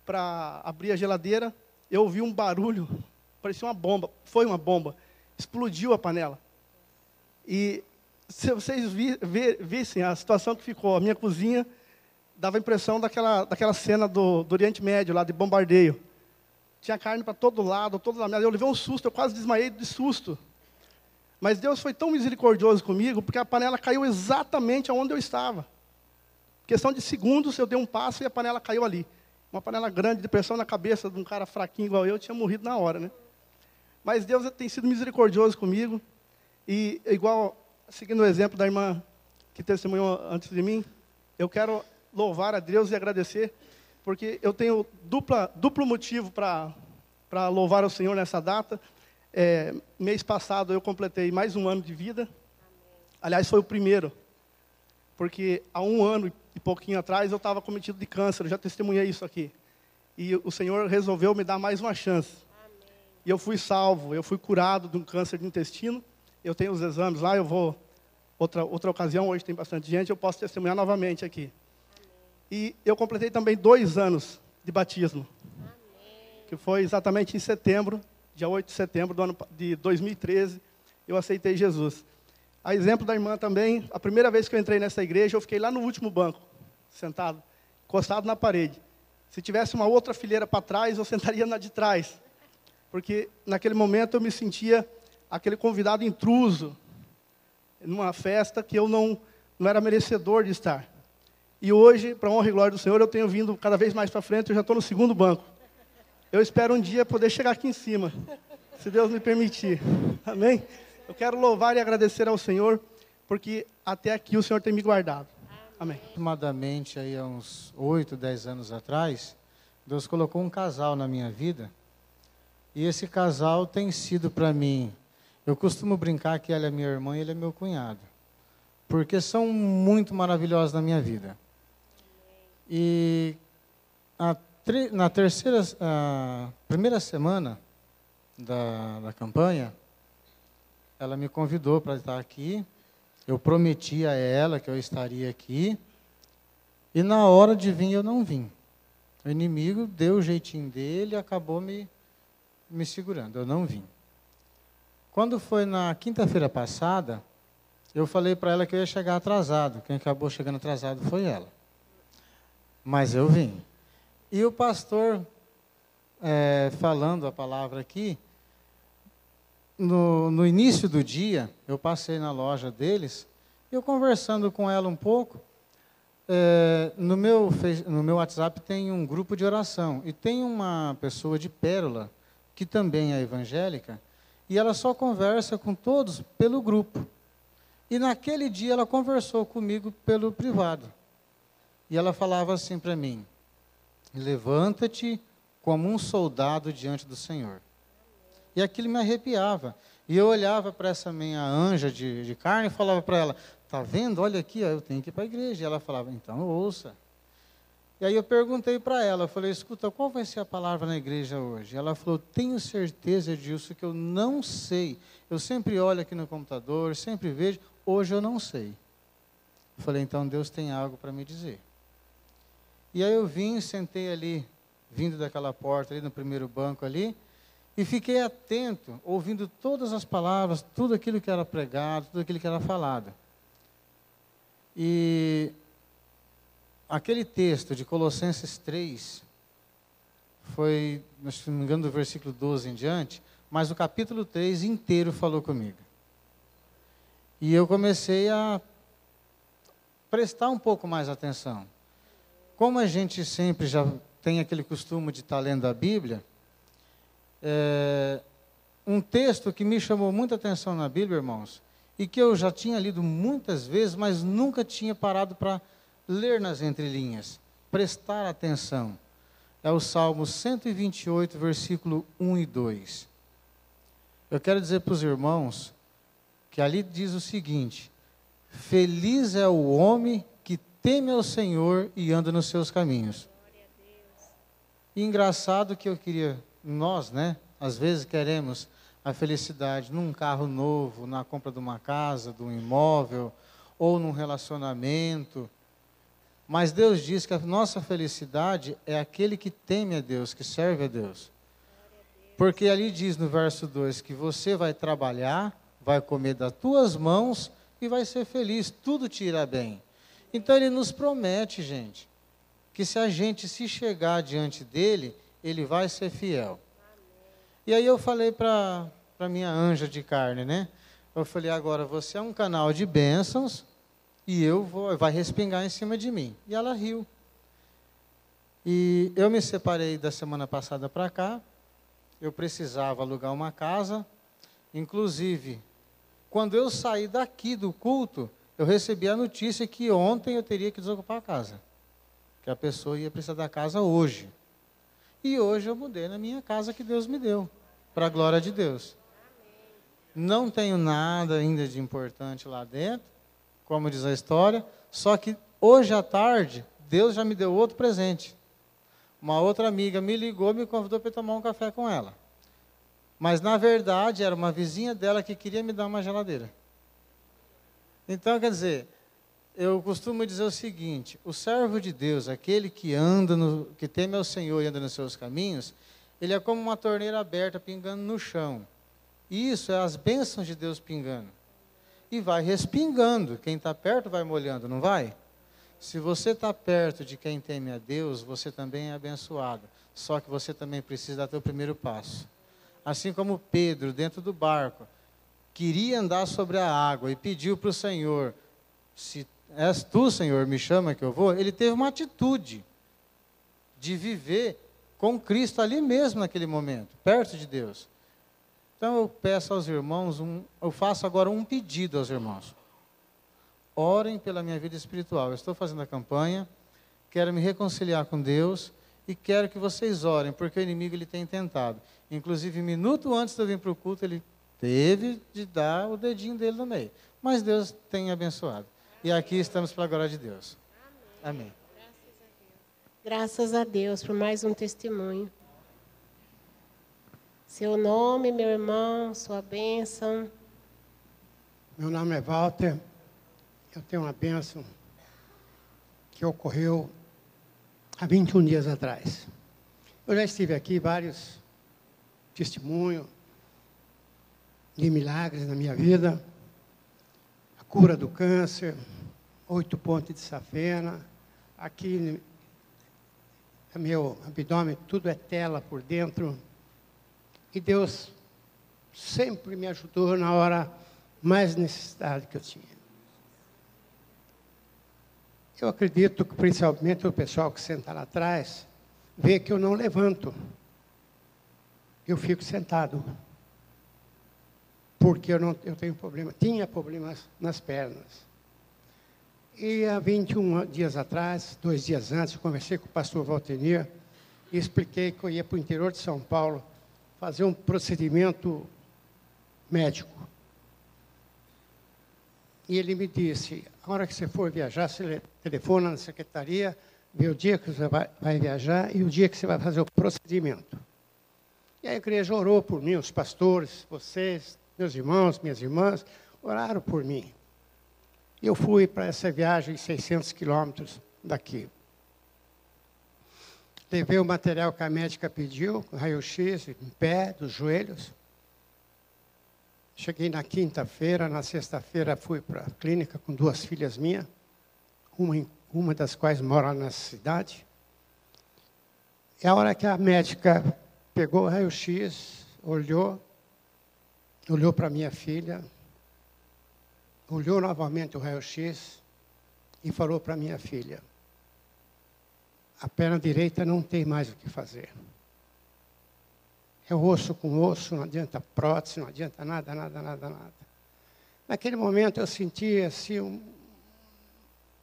para abrir a geladeira, eu ouvi um barulho, parecia uma bomba, foi uma bomba, explodiu a panela. E se vocês vi, vi, vissem a situação que ficou, a minha cozinha dava a impressão daquela, daquela cena do, do Oriente Médio, lá de bombardeio. Tinha carne para todo lado, todo lado. Eu levei um susto, eu quase desmaiei de susto. Mas Deus foi tão misericordioso comigo, porque a panela caiu exatamente onde eu estava. Questão de segundos, eu dei um passo e a panela caiu ali. Uma panela grande, de pressão na cabeça de um cara fraquinho igual eu, tinha morrido na hora, né? Mas Deus tem sido misericordioso comigo. E, igual, seguindo o exemplo da irmã que testemunhou antes de mim, eu quero louvar a Deus e agradecer, porque eu tenho dupla, duplo motivo para louvar o Senhor nessa data. É, mês passado eu completei mais um ano de vida. Aliás, foi o primeiro, porque há um ano e pouquinho atrás eu estava cometido de câncer, eu já testemunhei isso aqui. E o Senhor resolveu me dar mais uma chance. E eu fui salvo, eu fui curado de um câncer de intestino. Eu tenho os exames lá, eu vou outra outra ocasião, hoje tem bastante gente, eu posso testemunhar novamente aqui. E eu completei também dois anos de batismo. Amém. Que foi exatamente em setembro, dia 8 de setembro do ano de 2013, eu aceitei Jesus. A exemplo da irmã também, a primeira vez que eu entrei nessa igreja, eu fiquei lá no último banco, sentado, encostado na parede. Se tivesse uma outra fileira para trás, eu *laughs* sentaria na de trás. Porque naquele momento eu me sentia aquele convidado intruso, numa festa que eu não, não era merecedor de estar. E hoje, para honra e glória do Senhor, eu tenho vindo cada vez mais para frente, eu já estou no segundo banco. Eu espero um dia poder chegar aqui em cima, se Deus me permitir. Amém? Eu quero louvar e agradecer ao Senhor, porque até aqui o Senhor tem me guardado. Amém. Aproximadamente aí há uns 8, 10 anos atrás, Deus colocou um casal na minha vida. E esse casal tem sido para mim. Eu costumo brincar que ela é minha irmã e ele é meu cunhado. Porque são muito maravilhosos na minha vida. E na terceira, primeira semana da, da campanha, ela me convidou para estar aqui. Eu prometi a ela que eu estaria aqui. E na hora de vir, eu não vim. O inimigo deu o jeitinho dele e acabou me, me segurando. Eu não vim. Quando foi na quinta-feira passada, eu falei para ela que eu ia chegar atrasado. Quem acabou chegando atrasado foi ela mas eu vim. E o pastor, é, falando a palavra aqui, no, no início do dia, eu passei na loja deles, eu conversando com ela um pouco, é, no, meu, no meu WhatsApp tem um grupo de oração, e tem uma pessoa de Pérola, que também é evangélica, e ela só conversa com todos pelo grupo. E naquele dia ela conversou comigo pelo privado. E ela falava assim para mim: Levanta-te como um soldado diante do Senhor. E aquilo me arrepiava. E eu olhava para essa minha anja de, de carne e falava para ela: Está vendo? Olha aqui, ó, eu tenho que ir para a igreja. E ela falava: Então ouça. E aí eu perguntei para ela, eu falei, escuta, qual vai ser a palavra na igreja hoje? Ela falou, tenho certeza disso que eu não sei. Eu sempre olho aqui no computador, sempre vejo, hoje eu não sei. Eu falei, então Deus tem algo para me dizer. E aí eu vim, sentei ali, vindo daquela porta ali no primeiro banco ali, e fiquei atento, ouvindo todas as palavras, tudo aquilo que era pregado, tudo aquilo que era falado. E aquele texto de Colossenses 3, foi, se não me engano, do versículo 12 em diante, mas o capítulo 3 inteiro falou comigo. E eu comecei a prestar um pouco mais atenção. Como a gente sempre já tem aquele costume de estar lendo a Bíblia, é, um texto que me chamou muita atenção na Bíblia, irmãos, e que eu já tinha lido muitas vezes, mas nunca tinha parado para ler nas entrelinhas, prestar atenção. É o Salmo 128, versículo 1 e 2. Eu quero dizer para os irmãos que ali diz o seguinte: Feliz é o homem que teme ao Senhor e anda nos seus caminhos. Engraçado que eu queria, nós, né, às vezes queremos a felicidade num carro novo, na compra de uma casa, de um imóvel, ou num relacionamento. Mas Deus diz que a nossa felicidade é aquele que teme a Deus, que serve a Deus. Porque ali diz no verso 2 que você vai trabalhar, vai comer das tuas mãos e vai ser feliz, tudo te irá bem. Então ele nos promete, gente, que se a gente se chegar diante dele, ele vai ser fiel. E aí eu falei para minha anja de carne, né? Eu falei, agora você é um canal de bênçãos e eu vou, vai respingar em cima de mim. E ela riu. E eu me separei da semana passada para cá. Eu precisava alugar uma casa. Inclusive, quando eu saí daqui do culto, eu recebi a notícia que ontem eu teria que desocupar a casa. Que a pessoa ia precisar da casa hoje. E hoje eu mudei na minha casa que Deus me deu, para a glória de Deus. Não tenho nada ainda de importante lá dentro, como diz a história, só que hoje à tarde, Deus já me deu outro presente. Uma outra amiga me ligou e me convidou para tomar um café com ela. Mas, na verdade, era uma vizinha dela que queria me dar uma geladeira. Então, quer dizer, eu costumo dizer o seguinte: o servo de Deus, aquele que anda, no, que teme ao Senhor e anda nos seus caminhos, ele é como uma torneira aberta pingando no chão. Isso é as bênçãos de Deus pingando. E vai respingando. Quem está perto vai molhando, não vai? Se você está perto de quem teme a Deus, você também é abençoado. Só que você também precisa dar seu primeiro passo. Assim como Pedro, dentro do barco, queria andar sobre a água e pediu para o Senhor: Se és tu, Senhor, me chama que eu vou. Ele teve uma atitude de viver com Cristo ali mesmo naquele momento, perto de Deus. Então eu peço aos irmãos, um, eu faço agora um pedido aos irmãos. Orem pela minha vida espiritual. Eu estou fazendo a campanha, quero me reconciliar com Deus e quero que vocês orem, porque o inimigo ele tem tentado. Inclusive, minuto antes de eu vir para o culto, ele teve de dar o dedinho dele no meio. Mas Deus tem abençoado. E aqui estamos para a glória de Deus. Amém. Graças a Deus por mais um testemunho. Seu nome, meu irmão, sua bênção. Meu nome é Walter. Eu tenho uma bênção que ocorreu há 21 dias atrás. Eu já estive aqui vários testemunhos de milagres na minha vida. A cura do câncer, oito pontos de safena. Aqui, meu abdômen, tudo é tela por dentro. E Deus sempre me ajudou na hora mais necessidade que eu tinha. Eu acredito que, principalmente, o pessoal que senta lá atrás, vê que eu não levanto. Eu fico sentado. Porque eu, não, eu tenho problema, tinha problemas nas pernas. E há 21 dias atrás, dois dias antes, eu conversei com o pastor Valtenir e expliquei que eu ia para o interior de São Paulo fazer um procedimento médico. E ele me disse: a hora que você for viajar, você telefona na secretaria, vê o dia que você vai, viajar e o dia que você vai fazer o procedimento. E a igreja orou por mim, os pastores, vocês, meus irmãos, minhas irmãs, oraram por mim. Eu fui para essa viagem 600 quilômetros daqui. Levei o material que a médica pediu, raio-x, em pé, dos joelhos. Cheguei na quinta-feira, na sexta-feira fui para a clínica com duas filhas minhas, uma, uma das quais mora na cidade. E a hora que a médica pegou o raio-x, olhou, olhou para minha filha, olhou novamente o raio-x e falou para minha filha: a perna direita não tem mais o que fazer. É osso com osso, não adianta prótese, não adianta nada, nada, nada, nada. Naquele momento eu senti assim um,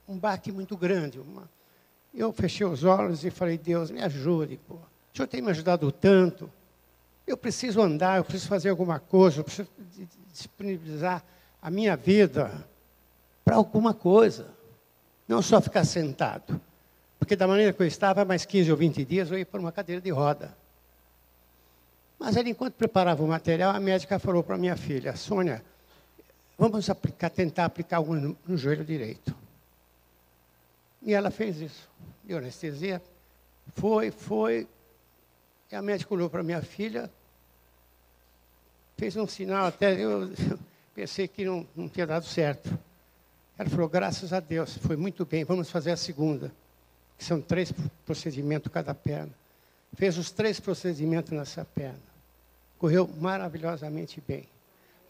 um baque muito grande. Uma... Eu fechei os olhos e falei, Deus, me ajude, pô. O Senhor tem me ajudado tanto. Eu preciso andar, eu preciso fazer alguma coisa, eu preciso disponibilizar a minha vida para alguma coisa. Não só ficar sentado. Porque da maneira que eu estava, mais 15 ou 20 dias, eu ia para uma cadeira de roda. Mas enquanto preparava o material, a médica falou para minha filha, Sônia, vamos aplicar, tentar aplicar algo no, no joelho direito. E ela fez isso. Deu anestesia. Foi, foi. E a médica olhou para minha filha, fez um sinal, até eu, eu *laughs* pensei que não, não tinha dado certo. Ela falou, graças a Deus, foi muito bem, vamos fazer a segunda. Que são três procedimentos cada perna. Fez os três procedimentos nessa perna. Correu maravilhosamente bem.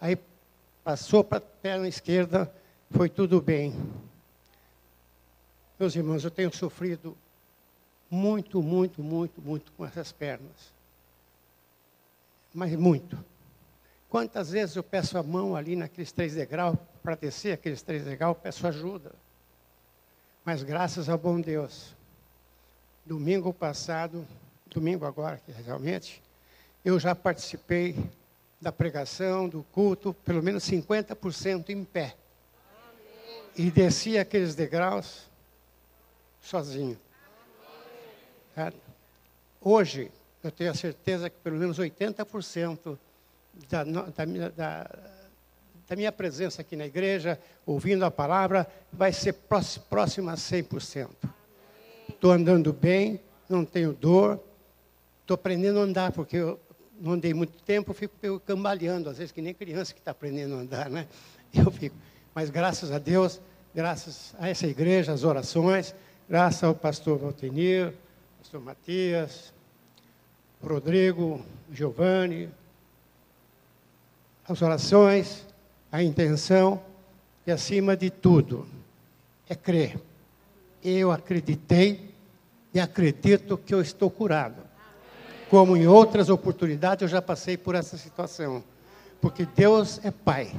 Aí passou para a perna esquerda, foi tudo bem. Meus irmãos, eu tenho sofrido muito, muito, muito, muito com essas pernas. Mas muito. Quantas vezes eu peço a mão ali naqueles três degraus, para descer aqueles três degraus, peço ajuda. Mas graças ao bom Deus, domingo passado, domingo agora, realmente, eu já participei da pregação, do culto, pelo menos 50% em pé. E desci aqueles degraus sozinho. Tá? Hoje, eu tenho a certeza que pelo menos 80% da, da, da, da, minha presença aqui na igreja, ouvindo a palavra, vai ser próxima a 100%. Estou andando bem, não tenho dor, estou aprendendo a andar, porque eu não andei muito tempo, fico cambaleando, às vezes que nem criança que está aprendendo a andar, né? *laughs* Eu fico. Mas graças a Deus, graças a essa igreja, as orações, Graças ao pastor Valtenir, pastor Matias, Rodrigo, Giovanni, as orações, a intenção e, acima de tudo, é crer. Eu acreditei e acredito que eu estou curado. Como em outras oportunidades eu já passei por essa situação. Porque Deus é Pai.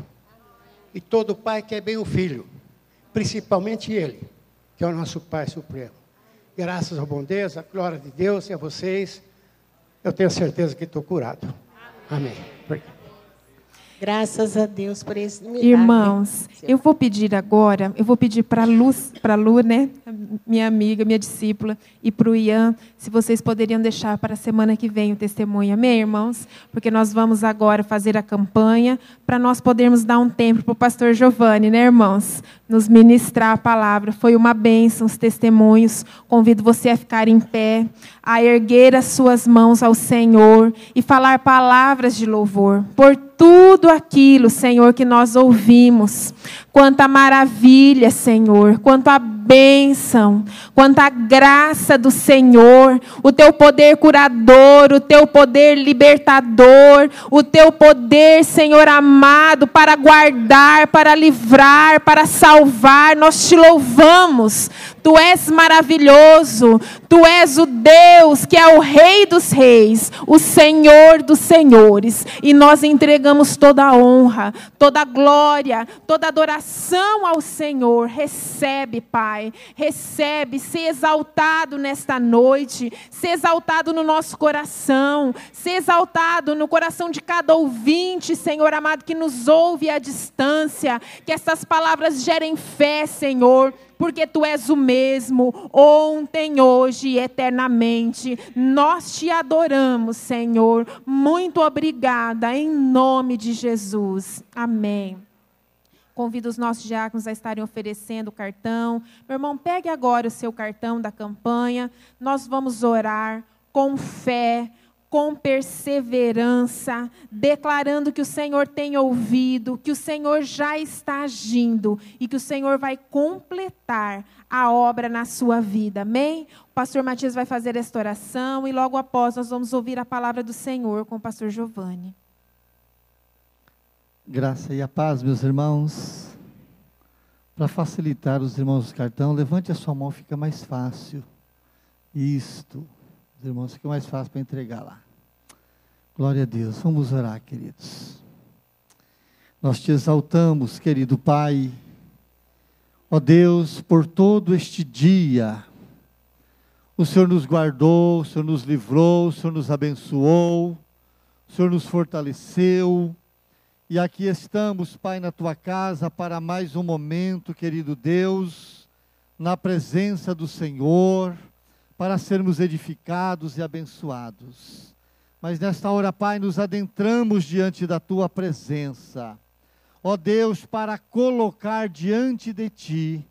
E todo pai quer bem o filho, principalmente ele que é o nosso Pai Supremo. Graças ao bom Deus, à glória de Deus e a vocês, eu tenho certeza que estou curado. Amém. Graças a Deus por esse milagre. Irmãos, eu vou pedir agora, eu vou pedir para Luz, para Lu, né, minha amiga, minha discípula, e para o Ian, se vocês poderiam deixar para a semana que vem o testemunho, amém, irmãos? Porque nós vamos agora fazer a campanha para nós podermos dar um tempo para o pastor Giovanni, né, irmãos? Nos ministrar a palavra. Foi uma bênção os testemunhos. Convido você a ficar em pé, a erguer as suas mãos ao Senhor e falar palavras de louvor. Por tudo aquilo, Senhor, que nós ouvimos. Quanta maravilha, Senhor, quanto a bênção, quanta graça do Senhor, o teu poder curador, o teu poder libertador, o teu poder, Senhor amado, para guardar, para livrar, para salvar. Nós te louvamos. Tu és maravilhoso, tu és o Deus que é o Rei dos Reis, o Senhor dos Senhores, e nós entregamos toda a honra, toda a glória, toda a adoração ao Senhor. Recebe, Pai, recebe, se exaltado nesta noite, se exaltado no nosso coração, se exaltado no coração de cada ouvinte, Senhor amado, que nos ouve à distância, que essas palavras gerem fé, Senhor porque tu és o mesmo, ontem, hoje e eternamente. Nós te adoramos, Senhor. Muito obrigada, em nome de Jesus. Amém. Convido os nossos diáconos a estarem oferecendo o cartão. Meu irmão, pegue agora o seu cartão da campanha. Nós vamos orar com fé com perseverança, declarando que o Senhor tem ouvido, que o Senhor já está agindo e que o Senhor vai completar a obra na sua vida. Amém? O pastor Matias vai fazer esta oração e logo após nós vamos ouvir a palavra do Senhor com o pastor Giovanni. Graça e a paz, meus irmãos. Para facilitar os irmãos do cartão, levante a sua mão, fica mais fácil. Isto. Os irmãos, fica mais fácil para entregar lá. Glória a Deus. Vamos orar, queridos. Nós te exaltamos, querido Pai. Ó Deus, por todo este dia, o Senhor nos guardou, o Senhor nos livrou, o Senhor nos abençoou, o Senhor nos fortaleceu. E aqui estamos, Pai, na tua casa para mais um momento, querido Deus, na presença do Senhor, para sermos edificados e abençoados. Mas nesta hora, Pai, nos adentramos diante da tua presença. Ó Deus, para colocar diante de ti,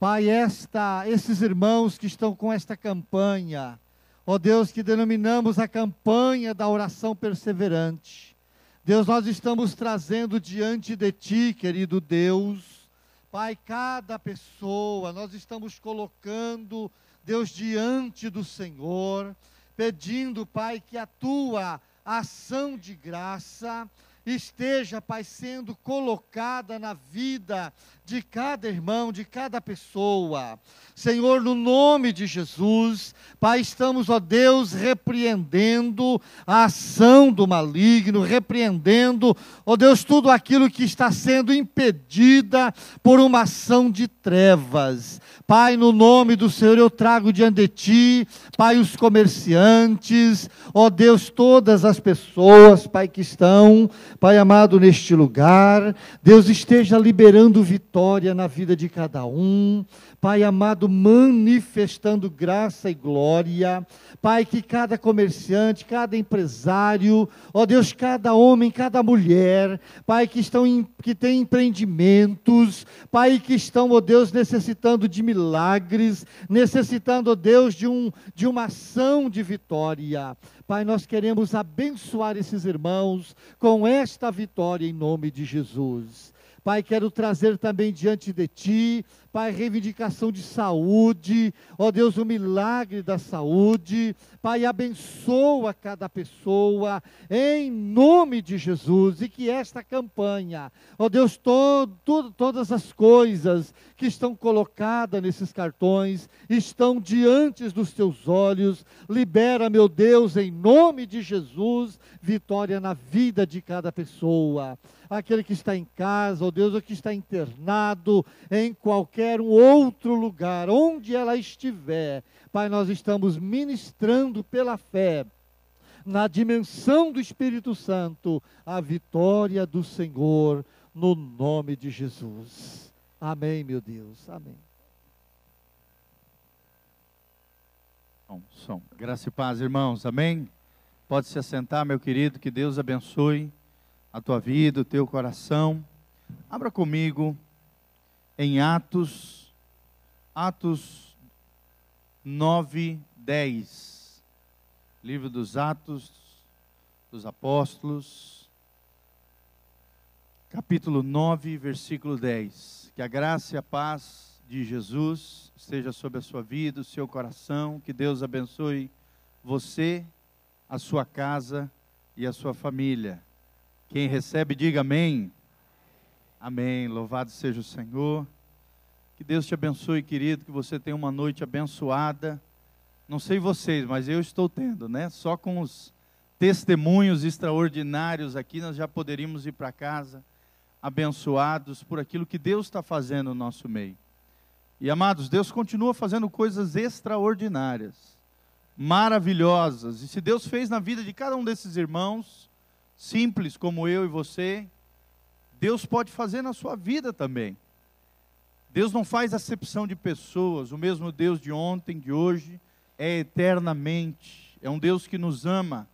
Pai, esta, esses irmãos que estão com esta campanha, ó Deus, que denominamos a campanha da oração perseverante. Deus, nós estamos trazendo diante de Ti, querido Deus, Pai, cada pessoa, nós estamos colocando, Deus, diante do Senhor, pedindo, Pai, que a Tua ação de graça esteja, Pai, sendo colocada na vida de cada irmão, de cada pessoa. Senhor, no nome de Jesus, Pai, estamos, ó Deus, repreendendo a ação do maligno, repreendendo, ó Deus, tudo aquilo que está sendo impedida por uma ação de trevas. Pai, no nome do Senhor, eu trago diante de Ti, Pai, os comerciantes, ó Deus, todas as pessoas, Pai, que estão, Pai amado, neste lugar. Deus esteja liberando vitória vitória na vida de cada um. Pai amado, manifestando graça e glória. Pai, que cada comerciante, cada empresário, ó Deus, cada homem, cada mulher, Pai, que estão em, que tem empreendimentos, Pai, que estão, ó Deus, necessitando de milagres, necessitando, ó Deus, de, um, de uma ação de vitória. Pai, nós queremos abençoar esses irmãos com esta vitória em nome de Jesus. Pai, quero trazer também diante de Ti, Pai, reivindicação de saúde, ó Deus, o milagre da saúde, Pai, abençoa cada pessoa, em nome de Jesus, e que esta campanha, ó Deus, todo, todo, todas as coisas que estão colocadas nesses cartões, estão diante dos Teus olhos, libera, meu Deus, em nome de Jesus, vitória na vida de cada pessoa. Aquele que está em casa, ó Deus, ou que está internado em qualquer outro lugar, onde ela estiver. Pai, nós estamos ministrando pela fé na dimensão do Espírito Santo, a vitória do Senhor, no nome de Jesus. Amém, meu Deus. Amém. Som, som. Graça e paz, irmãos. Amém? Pode se assentar, meu querido. Que Deus abençoe a tua vida, o teu coração. Abra comigo em Atos, Atos 9, 10. Livro dos Atos dos Apóstolos, capítulo 9, versículo 10. Que a graça e a paz de Jesus esteja sobre a sua vida, o seu coração. Que Deus abençoe você, a sua casa e a sua família. Quem recebe, diga amém. Amém. Louvado seja o Senhor. Que Deus te abençoe, querido, que você tenha uma noite abençoada. Não sei vocês, mas eu estou tendo, né? Só com os testemunhos extraordinários aqui, nós já poderíamos ir para casa abençoados por aquilo que Deus está fazendo no nosso meio. E amados, Deus continua fazendo coisas extraordinárias, maravilhosas. E se Deus fez na vida de cada um desses irmãos, simples como eu e você, Deus pode fazer na sua vida também. Deus não faz acepção de pessoas, o mesmo Deus de ontem, de hoje, é eternamente. É um Deus que nos ama,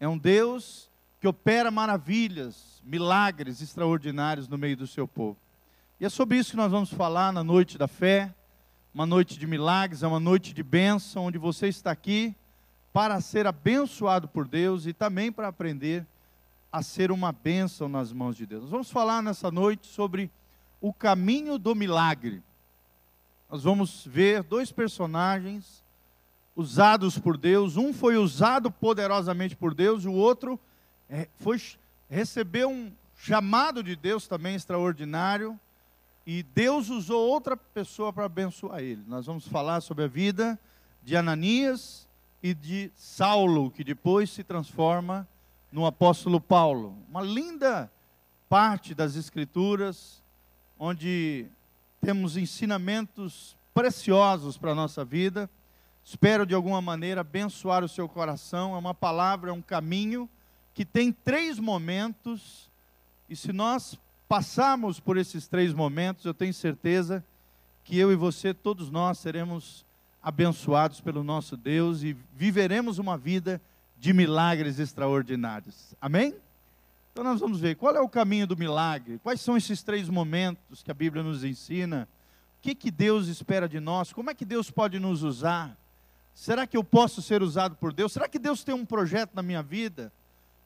é um Deus que opera maravilhas, milagres extraordinários no meio do seu povo. E é sobre isso que nós vamos falar na noite da fé, uma noite de milagres, é uma noite de bênção, onde você está aqui para ser abençoado por Deus e também para aprender a ser uma bênção nas mãos de Deus. Nós vamos falar nessa noite sobre o caminho do milagre. Nós vamos ver dois personagens usados por Deus. Um foi usado poderosamente por Deus, o outro é, foi recebeu um chamado de Deus também extraordinário. E Deus usou outra pessoa para abençoar ele. Nós vamos falar sobre a vida de Ananias e de Saulo, que depois se transforma no apóstolo Paulo. Uma linda parte das Escrituras, onde temos ensinamentos preciosos para a nossa vida. Espero de alguma maneira abençoar o seu coração. É uma palavra, é um caminho que tem três momentos E se nós passarmos por esses três momentos, eu tenho certeza que eu e você, todos nós, seremos abençoados pelo nosso Deus e viveremos uma vida de milagres extraordinários. Amém? Então nós vamos ver qual é o caminho do milagre, quais são esses três momentos que a Bíblia nos ensina, o que, que Deus espera de nós, como é que Deus pode nos usar. Será que eu posso ser usado por Deus? Será que Deus tem um projeto na minha vida?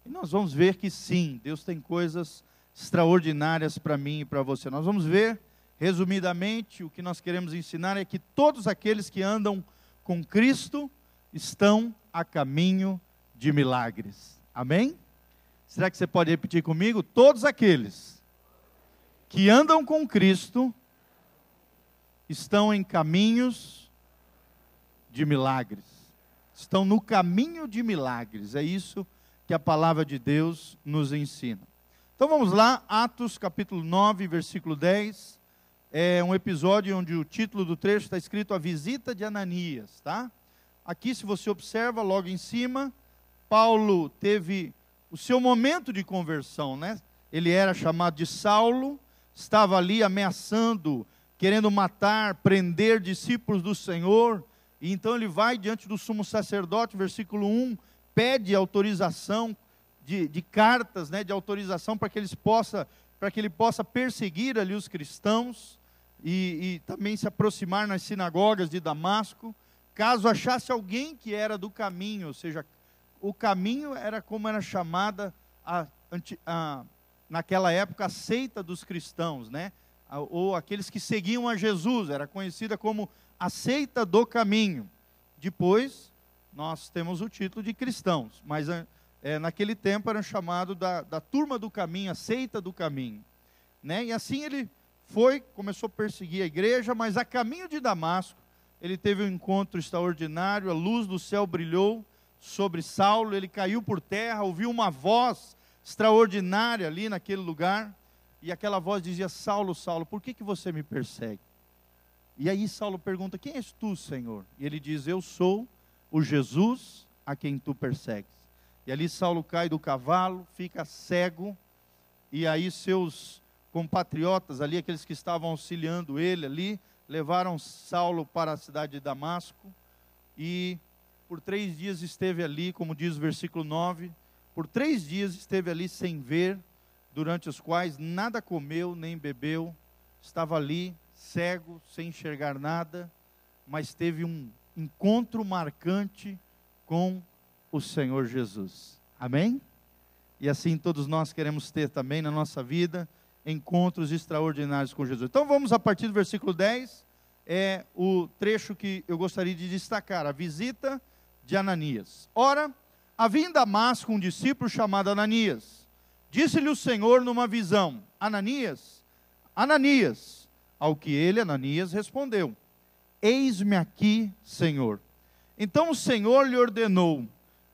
E nós vamos ver que sim, Deus tem coisas extraordinárias para mim e para você. Nós vamos ver, resumidamente, o que nós queremos ensinar é que todos aqueles que andam com Cristo estão a caminho de milagres. Amém? Será que você pode repetir comigo? Todos aqueles que andam com Cristo estão em caminhos de milagres. Estão no caminho de milagres. É isso que a palavra de Deus nos ensina. Então vamos lá, Atos capítulo 9, versículo 10. É um episódio onde o título do trecho está escrito A Visita de Ananias, tá? Aqui, se você observa, logo em cima, Paulo teve o seu momento de conversão, né? Ele era chamado de Saulo, estava ali ameaçando, querendo matar, prender discípulos do Senhor, e então ele vai diante do sumo sacerdote, versículo 1, pede autorização de, de cartas, né, de autorização para que eles possa, para que ele possa perseguir ali os cristãos e, e também se aproximar nas sinagogas de Damasco, caso achasse alguém que era do caminho, ou seja, o caminho era como era chamada a, a, naquela época a seita dos cristãos, né? ou aqueles que seguiam a Jesus, era conhecida como a seita do caminho. Depois, nós temos o título de cristãos, mas é, naquele tempo era chamado da, da turma do caminho, a seita do caminho. Né? E assim ele foi, começou a perseguir a igreja, mas a caminho de Damasco, ele teve um encontro extraordinário, a luz do céu brilhou, sobre Saulo, ele caiu por terra, ouviu uma voz extraordinária ali naquele lugar, e aquela voz dizia: Saulo, Saulo, por que, que você me persegue? E aí Saulo pergunta: Quem és tu, Senhor? E ele diz: Eu sou o Jesus a quem tu persegues. E ali Saulo cai do cavalo, fica cego, e aí seus compatriotas ali, aqueles que estavam auxiliando ele ali, levaram Saulo para a cidade de Damasco, e por três dias esteve ali, como diz o versículo 9, por três dias esteve ali sem ver, durante os quais nada comeu nem bebeu, estava ali cego, sem enxergar nada, mas teve um encontro marcante com o Senhor Jesus. Amém? E assim todos nós queremos ter também na nossa vida encontros extraordinários com Jesus. Então vamos a partir do versículo 10, é o trecho que eu gostaria de destacar, a visita de Ananias. Ora, havia em Damasco um discípulo chamado Ananias. Disse-lhe o Senhor numa visão: Ananias, Ananias. Ao que ele, Ananias, respondeu: Eis-me aqui, Senhor. Então o Senhor lhe ordenou: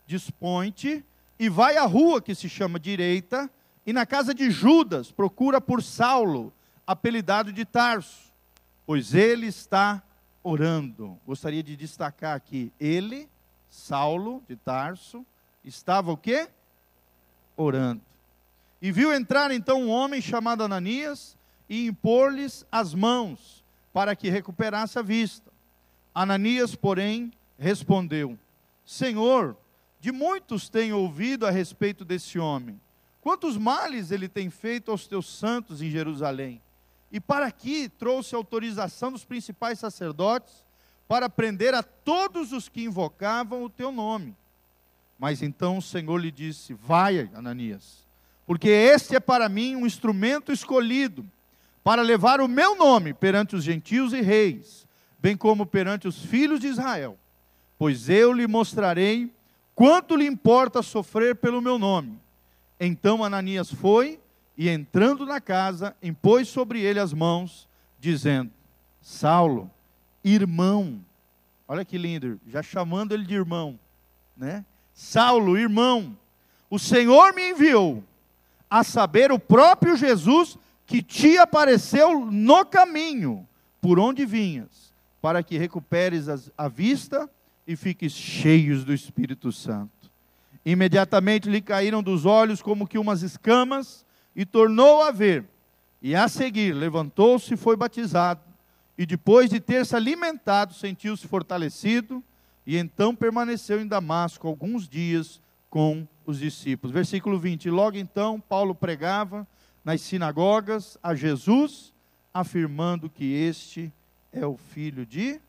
Dispõe-te e vai à rua que se chama Direita, e na casa de Judas procura por Saulo, apelidado de Tarso, pois ele está orando. Gostaria de destacar aqui, ele Saulo de Tarso, estava o quê? Orando. E viu entrar então um homem chamado Ananias e impor-lhes as mãos para que recuperasse a vista. Ananias, porém, respondeu: Senhor, de muitos tenho ouvido a respeito desse homem. Quantos males ele tem feito aos teus santos em Jerusalém? E para aqui trouxe autorização dos principais sacerdotes para prender a todos os que invocavam o teu nome. Mas então o Senhor lhe disse: Vai, Ananias, porque este é para mim um instrumento escolhido para levar o meu nome perante os gentios e reis, bem como perante os filhos de Israel. Pois eu lhe mostrarei quanto lhe importa sofrer pelo meu nome. Então Ananias foi e, entrando na casa, impôs sobre ele as mãos, dizendo: Saulo, irmão. Olha que lindo, já chamando ele de irmão, né? Saulo, irmão, o Senhor me enviou a saber o próprio Jesus que te apareceu no caminho por onde vinhas, para que recuperes a vista e fiques cheios do Espírito Santo. Imediatamente lhe caíram dos olhos como que umas escamas, e tornou a ver. E a seguir levantou-se e foi batizado. E depois de ter se alimentado, sentiu-se fortalecido. E então permaneceu em Damasco alguns dias com os discípulos. Versículo 20: Logo então, Paulo pregava nas sinagogas a Jesus, afirmando que este é o Filho de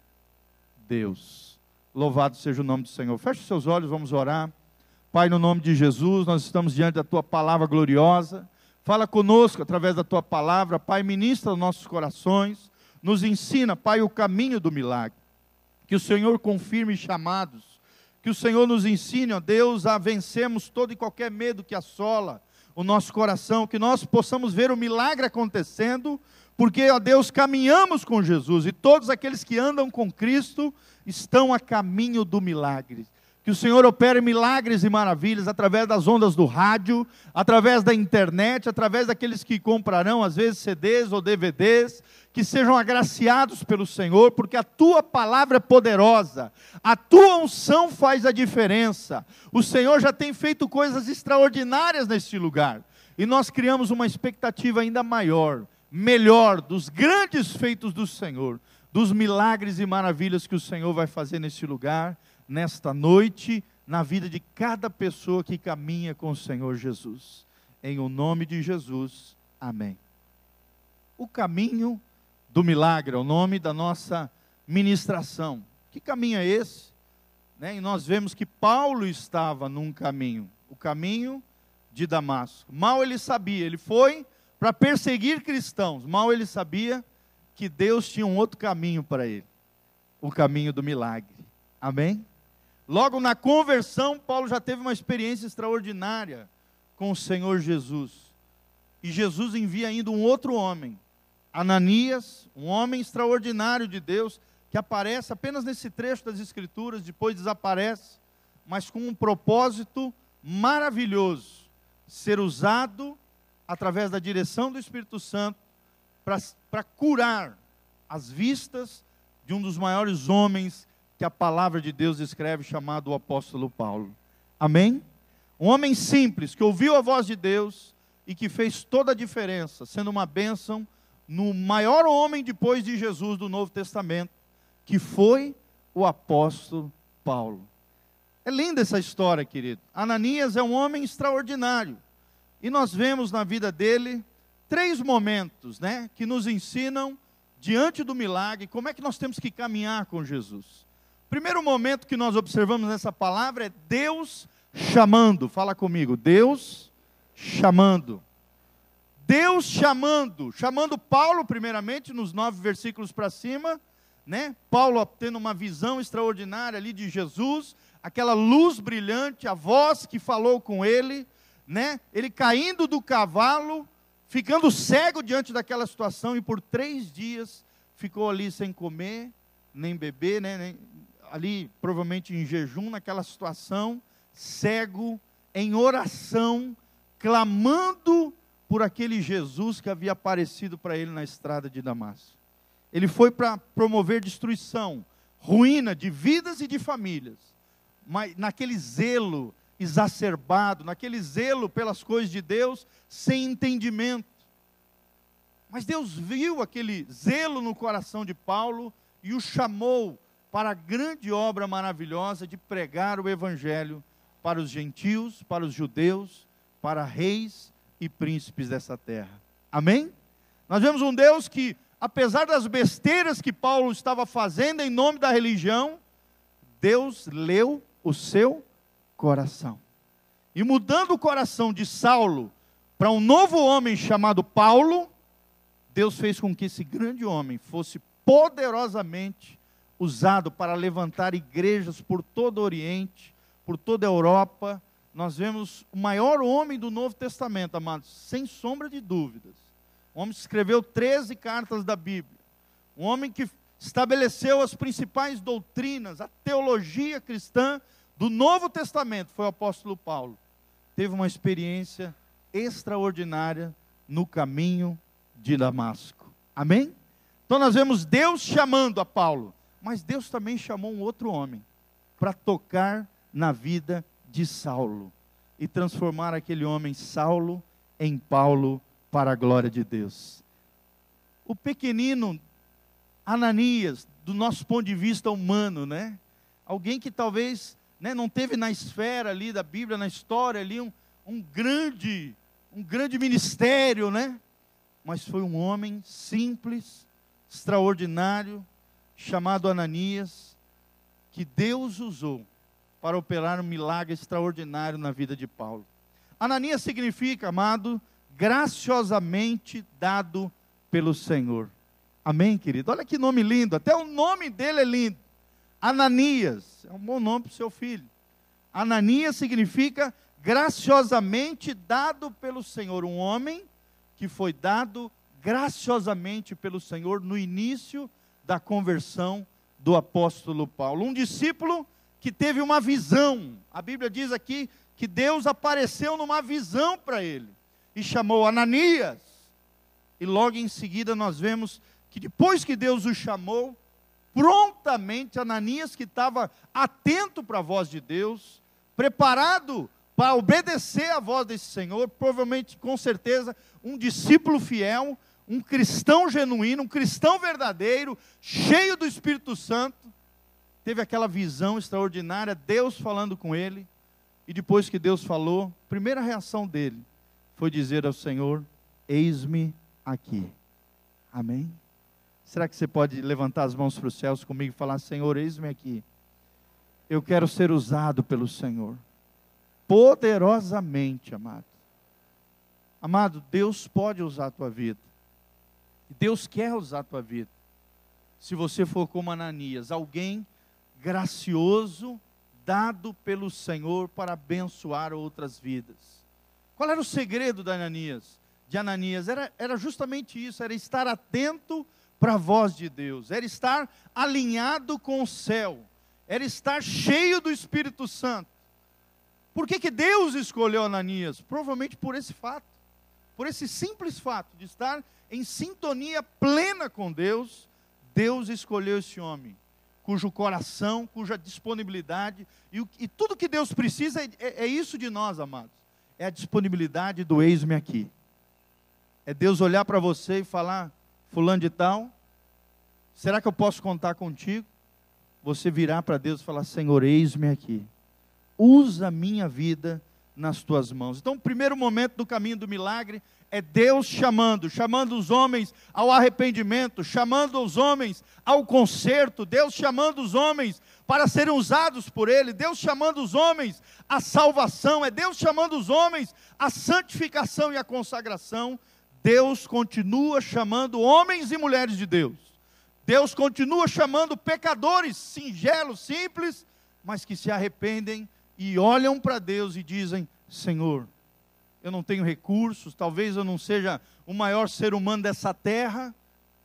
Deus. Louvado seja o nome do Senhor. Feche seus olhos, vamos orar. Pai, no nome de Jesus, nós estamos diante da tua palavra gloriosa. Fala conosco através da tua palavra, Pai, ministra os nossos corações, nos ensina, Pai, o caminho do milagre. Que o Senhor confirme chamados, que o Senhor nos ensine, ó Deus, a vencermos todo e qualquer medo que assola o nosso coração, que nós possamos ver o milagre acontecendo, porque, ó Deus, caminhamos com Jesus e todos aqueles que andam com Cristo estão a caminho do milagre. Que o Senhor opere milagres e maravilhas através das ondas do rádio, através da internet, através daqueles que comprarão, às vezes, CDs ou DVDs, que sejam agraciados pelo Senhor, porque a tua palavra é poderosa, a tua unção faz a diferença. O Senhor já tem feito coisas extraordinárias neste lugar, e nós criamos uma expectativa ainda maior, melhor, dos grandes feitos do Senhor, dos milagres e maravilhas que o Senhor vai fazer neste lugar nesta noite na vida de cada pessoa que caminha com o Senhor Jesus. Em o nome de Jesus, amém. O caminho do milagre é o nome da nossa ministração. Que caminho é esse? Né? E nós vemos que Paulo estava num caminho, o caminho de Damasco. Mal ele sabia, ele foi para perseguir cristãos, mal ele sabia que Deus tinha um outro caminho para ele o caminho do milagre. Amém? Logo na conversão, Paulo já teve uma experiência extraordinária com o Senhor Jesus. E Jesus envia ainda um outro homem, Ananias, um homem extraordinário de Deus, que aparece apenas nesse trecho das Escrituras, depois desaparece, mas com um propósito maravilhoso: ser usado através da direção do Espírito Santo para curar as vistas de um dos maiores homens que a palavra de Deus escreve, chamado o apóstolo Paulo. Amém? Um homem simples, que ouviu a voz de Deus e que fez toda a diferença, sendo uma bênção no maior homem depois de Jesus do Novo Testamento, que foi o apóstolo Paulo. É linda essa história, querido. Ananias é um homem extraordinário. E nós vemos na vida dele três momentos, né, que nos ensinam diante do milagre como é que nós temos que caminhar com Jesus. Primeiro momento que nós observamos nessa palavra é Deus chamando. Fala comigo, Deus chamando. Deus chamando, chamando Paulo primeiramente nos nove versículos para cima, né? Paulo tendo uma visão extraordinária ali de Jesus, aquela luz brilhante, a voz que falou com ele, né? Ele caindo do cavalo, ficando cego diante daquela situação e por três dias ficou ali sem comer nem beber, né? Nem, ali provavelmente em jejum, naquela situação, cego, em oração, clamando por aquele Jesus que havia aparecido para ele na estrada de Damasco. Ele foi para promover destruição, ruína de vidas e de famílias, mas naquele zelo exacerbado, naquele zelo pelas coisas de Deus, sem entendimento. Mas Deus viu aquele zelo no coração de Paulo e o chamou para a grande obra maravilhosa de pregar o Evangelho para os gentios, para os judeus, para reis e príncipes dessa terra. Amém? Nós vemos um Deus que, apesar das besteiras que Paulo estava fazendo em nome da religião, Deus leu o seu coração. E mudando o coração de Saulo para um novo homem chamado Paulo, Deus fez com que esse grande homem fosse poderosamente usado para levantar igrejas por todo o Oriente, por toda a Europa. Nós vemos o maior homem do Novo Testamento, amados, sem sombra de dúvidas. Um homem que escreveu 13 cartas da Bíblia. Um homem que estabeleceu as principais doutrinas, a teologia cristã do Novo Testamento, foi o apóstolo Paulo. Teve uma experiência extraordinária no caminho de Damasco. Amém? Então nós vemos Deus chamando a Paulo. Mas Deus também chamou um outro homem para tocar na vida de Saulo e transformar aquele homem Saulo em Paulo para a glória de Deus. O pequenino Ananias, do nosso ponto de vista humano, né? Alguém que talvez né, não teve na esfera ali da Bíblia, na história ali, um, um grande, um grande ministério, né? Mas foi um homem simples, extraordinário, chamado Ananias, que Deus usou para operar um milagre extraordinário na vida de Paulo. Ananias significa, amado, graciosamente dado pelo Senhor. Amém, querido? Olha que nome lindo, até o nome dele é lindo. Ananias, é um bom nome para o seu filho. Ananias significa graciosamente dado pelo Senhor, um homem que foi dado graciosamente pelo Senhor no início da conversão do apóstolo Paulo. Um discípulo que teve uma visão. A Bíblia diz aqui que Deus apareceu numa visão para ele e chamou Ananias. E logo em seguida nós vemos que depois que Deus o chamou, prontamente Ananias, que estava atento para a voz de Deus, preparado para obedecer à voz desse Senhor, provavelmente, com certeza, um discípulo fiel, um cristão genuíno, um cristão verdadeiro, cheio do Espírito Santo, teve aquela visão extraordinária, Deus falando com ele, e depois que Deus falou, a primeira reação dele foi dizer ao Senhor: Eis-me aqui. Amém? Será que você pode levantar as mãos para os céus comigo e falar: Senhor, eis-me aqui. Eu quero ser usado pelo Senhor, poderosamente, amado. Amado, Deus pode usar a tua vida. Deus quer usar a tua vida. Se você for como Ananias, alguém gracioso, dado pelo Senhor para abençoar outras vidas. Qual era o segredo de Ananias? De Ananias era, era justamente isso, era estar atento para a voz de Deus, era estar alinhado com o céu, era estar cheio do Espírito Santo. Por que, que Deus escolheu Ananias? Provavelmente por esse fato, por esse simples fato de estar em sintonia plena com Deus, Deus escolheu esse homem, cujo coração, cuja disponibilidade, e, e tudo que Deus precisa é, é, é isso de nós, amados, é a disponibilidade do eis-me aqui. É Deus olhar para você e falar: Fulano de Tal, será que eu posso contar contigo? Você virar para Deus e falar: Senhor, eis-me aqui. Usa a minha vida nas tuas mãos. Então, o primeiro momento do caminho do milagre é Deus chamando, chamando os homens ao arrependimento, chamando os homens ao conserto, Deus chamando os homens para serem usados por Ele, Deus chamando os homens à salvação, é Deus chamando os homens à santificação e à consagração. Deus continua chamando homens e mulheres de Deus. Deus continua chamando pecadores singelos, simples, mas que se arrependem e olham para Deus e dizem: Senhor, eu não tenho recursos, talvez eu não seja o maior ser humano dessa terra,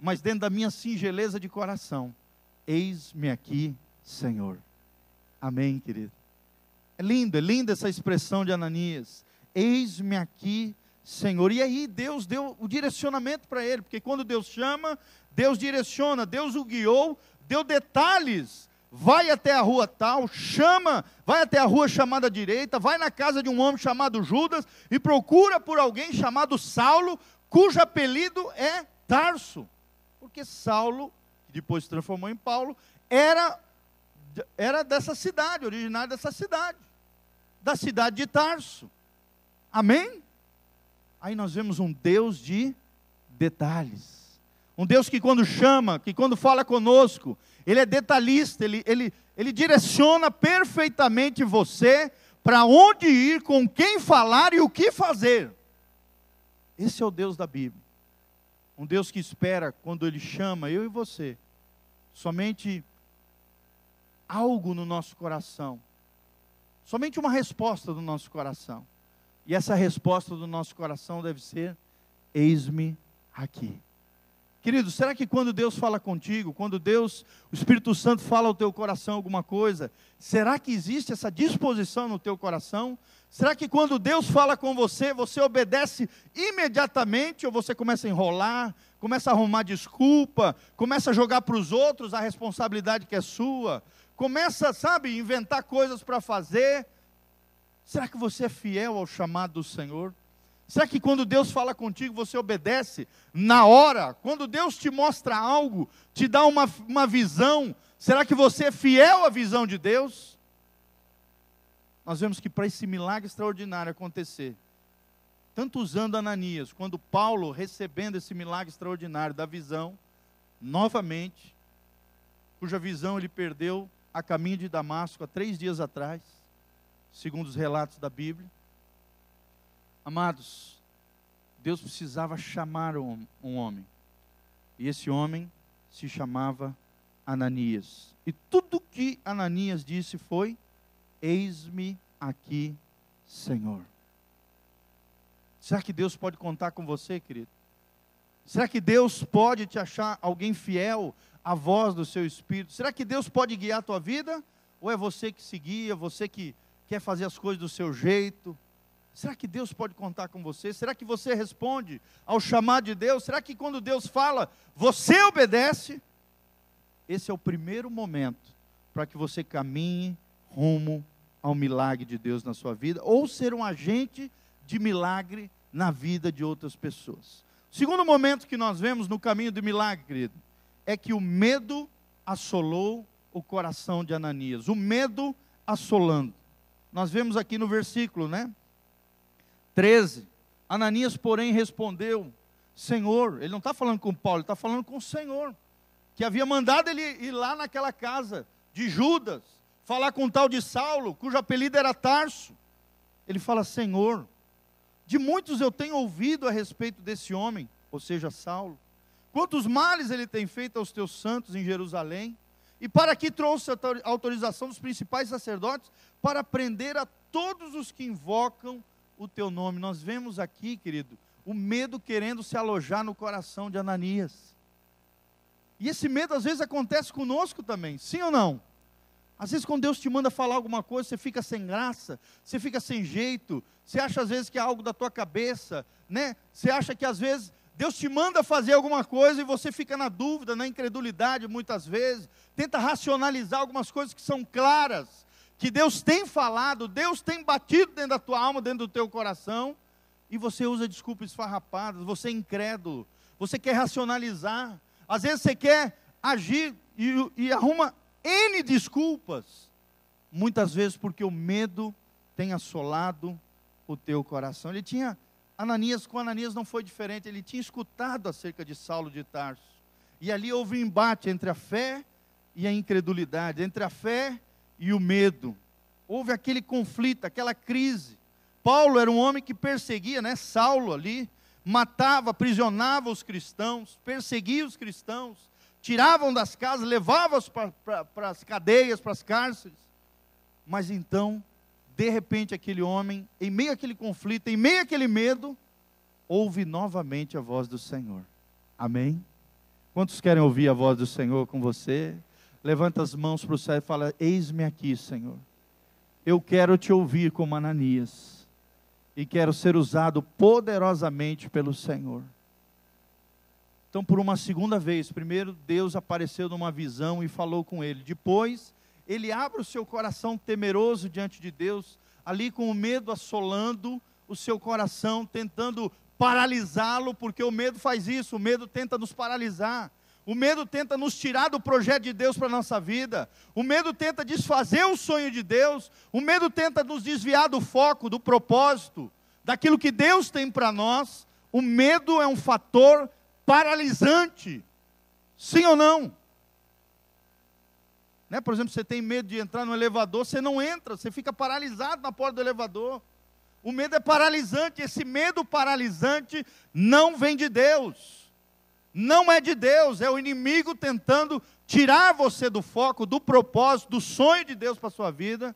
mas dentro da minha singeleza de coração, eis-me aqui, Senhor. Amém, querido. É lindo, é linda essa expressão de Ananias. Eis-me aqui, Senhor. E aí Deus deu o direcionamento para ele, porque quando Deus chama, Deus direciona, Deus o guiou, deu detalhes vai até a rua tal, chama, vai até a rua chamada direita, vai na casa de um homem chamado Judas e procura por alguém chamado Saulo, cujo apelido é Tarso. Porque Saulo, que depois se transformou em Paulo, era, era dessa cidade, originário dessa cidade, da cidade de Tarso. Amém? Aí nós vemos um Deus de detalhes. Um Deus que quando chama, que quando fala conosco, Ele é detalhista, Ele, ele, ele direciona perfeitamente você para onde ir, com quem falar e o que fazer. Esse é o Deus da Bíblia. Um Deus que espera, quando Ele chama eu e você, somente algo no nosso coração, somente uma resposta do nosso coração. E essa resposta do nosso coração deve ser: Eis-me aqui. Querido, será que quando Deus fala contigo, quando Deus, o Espírito Santo fala ao teu coração alguma coisa, será que existe essa disposição no teu coração? Será que quando Deus fala com você, você obedece imediatamente ou você começa a enrolar, começa a arrumar desculpa, começa a jogar para os outros a responsabilidade que é sua, começa, sabe, inventar coisas para fazer? Será que você é fiel ao chamado do Senhor? Será que quando Deus fala contigo, você obedece na hora? Quando Deus te mostra algo, te dá uma, uma visão, será que você é fiel à visão de Deus? Nós vemos que para esse milagre extraordinário acontecer, tanto usando Ananias, quando Paulo recebendo esse milagre extraordinário da visão, novamente, cuja visão ele perdeu a caminho de Damasco há três dias atrás, segundo os relatos da Bíblia. Amados, Deus precisava chamar um, um homem, e esse homem se chamava Ananias. E tudo que Ananias disse foi: Eis-me aqui, Senhor. Será que Deus pode contar com você, querido? Será que Deus pode te achar alguém fiel à voz do seu espírito? Será que Deus pode guiar a tua vida? Ou é você que se guia, você que quer fazer as coisas do seu jeito? Será que Deus pode contar com você? Será que você responde ao chamado de Deus? Será que quando Deus fala, você obedece? Esse é o primeiro momento para que você caminhe rumo ao milagre de Deus na sua vida, ou ser um agente de milagre na vida de outras pessoas. O segundo momento que nós vemos no caminho do milagre, querido, é que o medo assolou o coração de Ananias. O medo assolando. Nós vemos aqui no versículo, né? 13. Ananias, porém, respondeu: Senhor, ele não está falando com Paulo, ele está falando com o Senhor, que havia mandado ele ir lá naquela casa de Judas, falar com o tal de Saulo, cujo apelido era Tarso. Ele fala: Senhor, de muitos eu tenho ouvido a respeito desse homem, ou seja, Saulo. Quantos males ele tem feito aos teus santos em Jerusalém? E para que trouxe a autorização dos principais sacerdotes para prender a todos os que invocam o teu nome. Nós vemos aqui, querido, o medo querendo se alojar no coração de Ananias. E esse medo às vezes acontece conosco também, sim ou não? Às vezes, quando Deus te manda falar alguma coisa, você fica sem graça, você fica sem jeito, você acha às vezes que é algo da tua cabeça, né? Você acha que às vezes Deus te manda fazer alguma coisa e você fica na dúvida, na incredulidade muitas vezes, tenta racionalizar algumas coisas que são claras, que Deus tem falado, Deus tem batido dentro da tua alma, dentro do teu coração, e você usa desculpas esfarrapadas, você é incrédulo, você quer racionalizar, às vezes você quer agir e, e arruma N desculpas, muitas vezes porque o medo tem assolado o teu coração. Ele tinha, Ananias, com Ananias não foi diferente, ele tinha escutado acerca de Saulo de Tarso. E ali houve um embate entre a fé e a incredulidade, entre a fé e o medo. Houve aquele conflito, aquela crise. Paulo era um homem que perseguia, né? Saulo ali, matava, aprisionava os cristãos, perseguia os cristãos, tiravam das casas, levavam-os para as cadeias, para as cárceres. Mas então, de repente, aquele homem, em meio àquele conflito, em meio àquele medo, ouve novamente a voz do Senhor. Amém? Quantos querem ouvir a voz do Senhor com você? Levanta as mãos para o céu e fala: Eis-me aqui, Senhor. Eu quero te ouvir como Ananias. E quero ser usado poderosamente pelo Senhor. Então, por uma segunda vez, primeiro Deus apareceu numa visão e falou com ele. Depois, ele abre o seu coração temeroso diante de Deus, ali com o medo assolando o seu coração, tentando paralisá-lo, porque o medo faz isso, o medo tenta nos paralisar. O medo tenta nos tirar do projeto de Deus para a nossa vida. O medo tenta desfazer o sonho de Deus. O medo tenta nos desviar do foco, do propósito, daquilo que Deus tem para nós. O medo é um fator paralisante. Sim ou não? Né? Por exemplo, você tem medo de entrar no elevador, você não entra, você fica paralisado na porta do elevador. O medo é paralisante, esse medo paralisante não vem de Deus. Não é de Deus, é o inimigo tentando tirar você do foco, do propósito, do sonho de Deus para a sua vida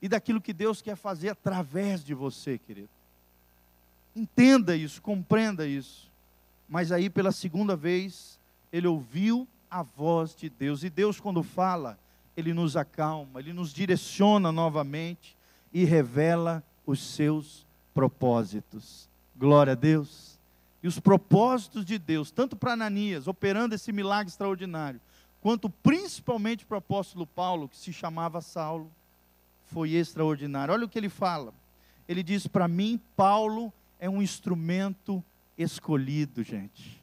e daquilo que Deus quer fazer através de você, querido. Entenda isso, compreenda isso. Mas aí, pela segunda vez, ele ouviu a voz de Deus. E Deus, quando fala, ele nos acalma, ele nos direciona novamente e revela os seus propósitos. Glória a Deus. E os propósitos de Deus, tanto para Ananias, operando esse milagre extraordinário, quanto principalmente para o apóstolo Paulo, que se chamava Saulo, foi extraordinário. Olha o que ele fala. Ele diz: Para mim, Paulo é um instrumento escolhido, gente.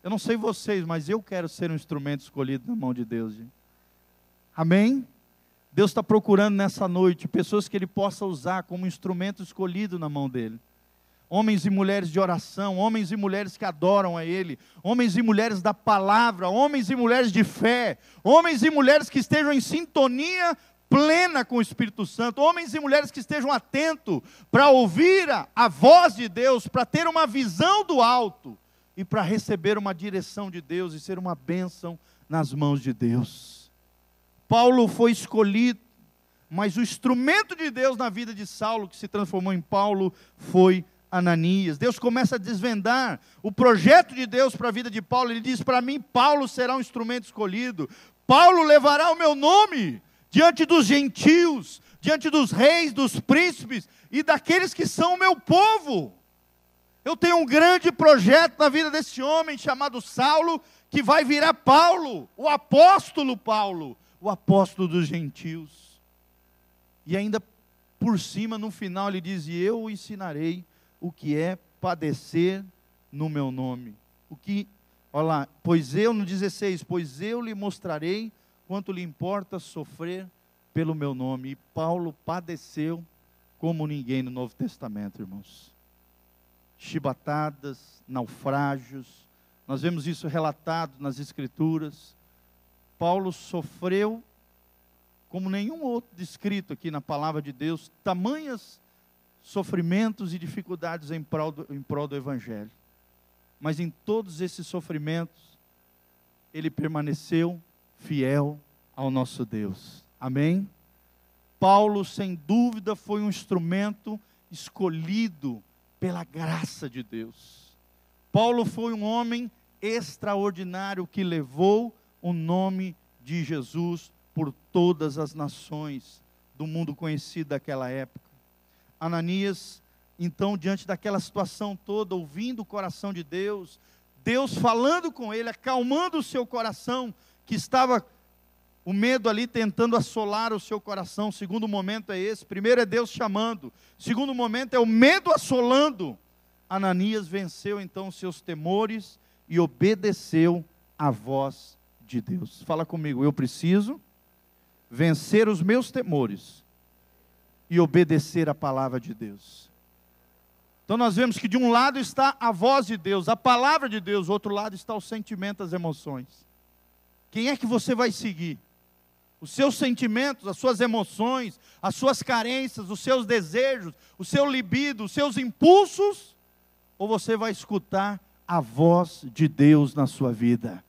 Eu não sei vocês, mas eu quero ser um instrumento escolhido na mão de Deus. Gente. Amém? Deus está procurando nessa noite pessoas que Ele possa usar como instrumento escolhido na mão dele. Homens e mulheres de oração, homens e mulheres que adoram a Ele, homens e mulheres da palavra, homens e mulheres de fé, homens e mulheres que estejam em sintonia plena com o Espírito Santo, homens e mulheres que estejam atentos para ouvir a, a voz de Deus, para ter uma visão do alto e para receber uma direção de Deus e ser uma bênção nas mãos de Deus. Paulo foi escolhido, mas o instrumento de Deus na vida de Saulo, que se transformou em Paulo, foi Ananias. Deus começa a desvendar o projeto de Deus para a vida de Paulo. Ele diz: Para mim, Paulo será um instrumento escolhido. Paulo levará o meu nome diante dos gentios, diante dos reis, dos príncipes e daqueles que são o meu povo. Eu tenho um grande projeto na vida desse homem chamado Saulo, que vai virar Paulo, o apóstolo Paulo o apóstolo dos gentios. E ainda por cima, no final, ele diz: E eu ensinarei o que é padecer no meu nome. O que, olha lá, pois eu, no 16, pois eu lhe mostrarei quanto lhe importa sofrer pelo meu nome. E Paulo padeceu como ninguém no Novo Testamento, irmãos. Chibatadas, naufrágios, nós vemos isso relatado nas Escrituras. Paulo sofreu, como nenhum outro descrito aqui na palavra de Deus, tamanhos sofrimentos e dificuldades em prol do, em prol do Evangelho. Mas em todos esses sofrimentos, ele permaneceu fiel ao nosso Deus. Amém? Paulo, sem dúvida, foi um instrumento escolhido pela graça de Deus. Paulo foi um homem extraordinário que levou o nome de Jesus por todas as nações do mundo conhecido daquela época. Ananias, então, diante daquela situação toda, ouvindo o coração de Deus, Deus falando com ele, acalmando o seu coração, que estava o medo ali tentando assolar o seu coração. Segundo momento é esse. Primeiro é Deus chamando. Segundo momento é o medo assolando. Ananias venceu então seus temores e obedeceu à voz de Deus. Fala comigo, eu preciso vencer os meus temores e obedecer a palavra de Deus. Então nós vemos que de um lado está a voz de Deus, a palavra de Deus, do outro lado está o sentimento, as emoções. Quem é que você vai seguir? Os seus sentimentos, as suas emoções, as suas carências, os seus desejos, o seu libido, os seus impulsos? Ou você vai escutar a voz de Deus na sua vida?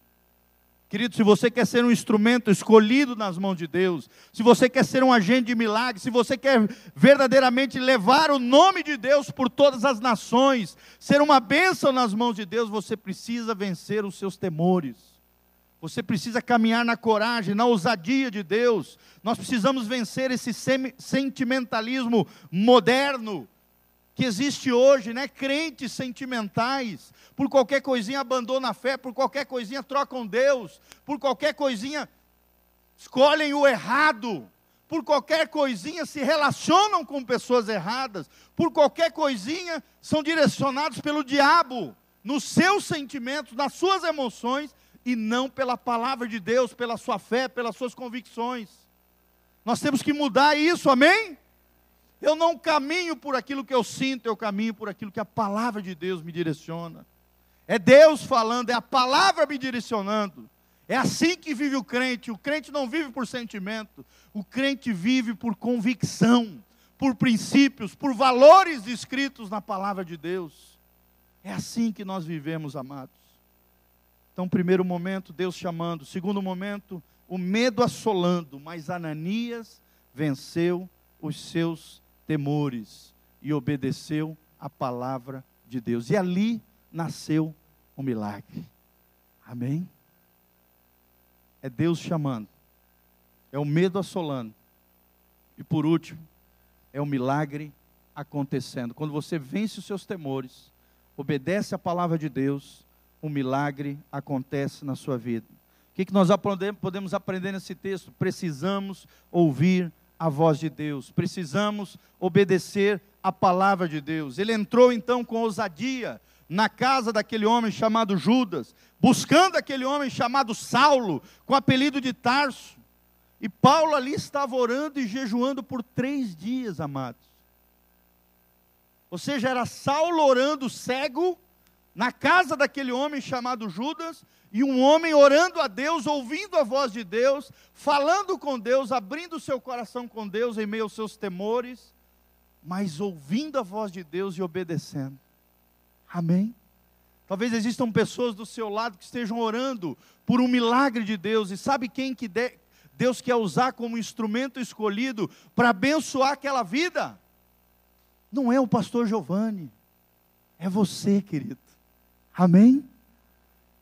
Querido, se você quer ser um instrumento escolhido nas mãos de Deus, se você quer ser um agente de milagre, se você quer verdadeiramente levar o nome de Deus por todas as nações, ser uma bênção nas mãos de Deus, você precisa vencer os seus temores. Você precisa caminhar na coragem, na ousadia de Deus. Nós precisamos vencer esse sentimentalismo moderno que existe hoje, né? Crentes sentimentais, por qualquer coisinha abandonam a fé, por qualquer coisinha trocam Deus, por qualquer coisinha escolhem o errado, por qualquer coisinha se relacionam com pessoas erradas, por qualquer coisinha são direcionados pelo diabo, nos seus sentimentos, nas suas emoções, e não pela palavra de Deus, pela sua fé, pelas suas convicções. Nós temos que mudar isso, amém? Eu não caminho por aquilo que eu sinto, eu caminho por aquilo que a palavra de Deus me direciona. É Deus falando, é a palavra me direcionando. É assim que vive o crente. O crente não vive por sentimento, o crente vive por convicção, por princípios, por valores escritos na palavra de Deus. É assim que nós vivemos, amados. Então, primeiro momento, Deus chamando. Segundo momento, o medo assolando. Mas Ananias venceu os seus temores e obedeceu a palavra de Deus. E ali nasceu um milagre. Amém? É Deus chamando, é o medo assolando, e por último, é o milagre acontecendo. Quando você vence os seus temores, obedece a palavra de Deus, um milagre acontece na sua vida. O que, que nós podemos aprender nesse texto? Precisamos ouvir a voz de Deus, precisamos obedecer a palavra de Deus. Ele entrou então com ousadia na casa daquele homem chamado Judas, buscando aquele homem chamado Saulo, com apelido de Tarso. E Paulo ali estava orando e jejuando por três dias, amados. Ou seja, era Saulo orando cego na casa daquele homem chamado Judas, e um homem orando a Deus, ouvindo a voz de Deus, falando com Deus, abrindo seu coração com Deus em meio aos seus temores, mas ouvindo a voz de Deus e obedecendo. Amém? Talvez existam pessoas do seu lado que estejam orando por um milagre de Deus, e sabe quem que Deus quer usar como instrumento escolhido para abençoar aquela vida? Não é o pastor Giovanni, é você, querido. Amém?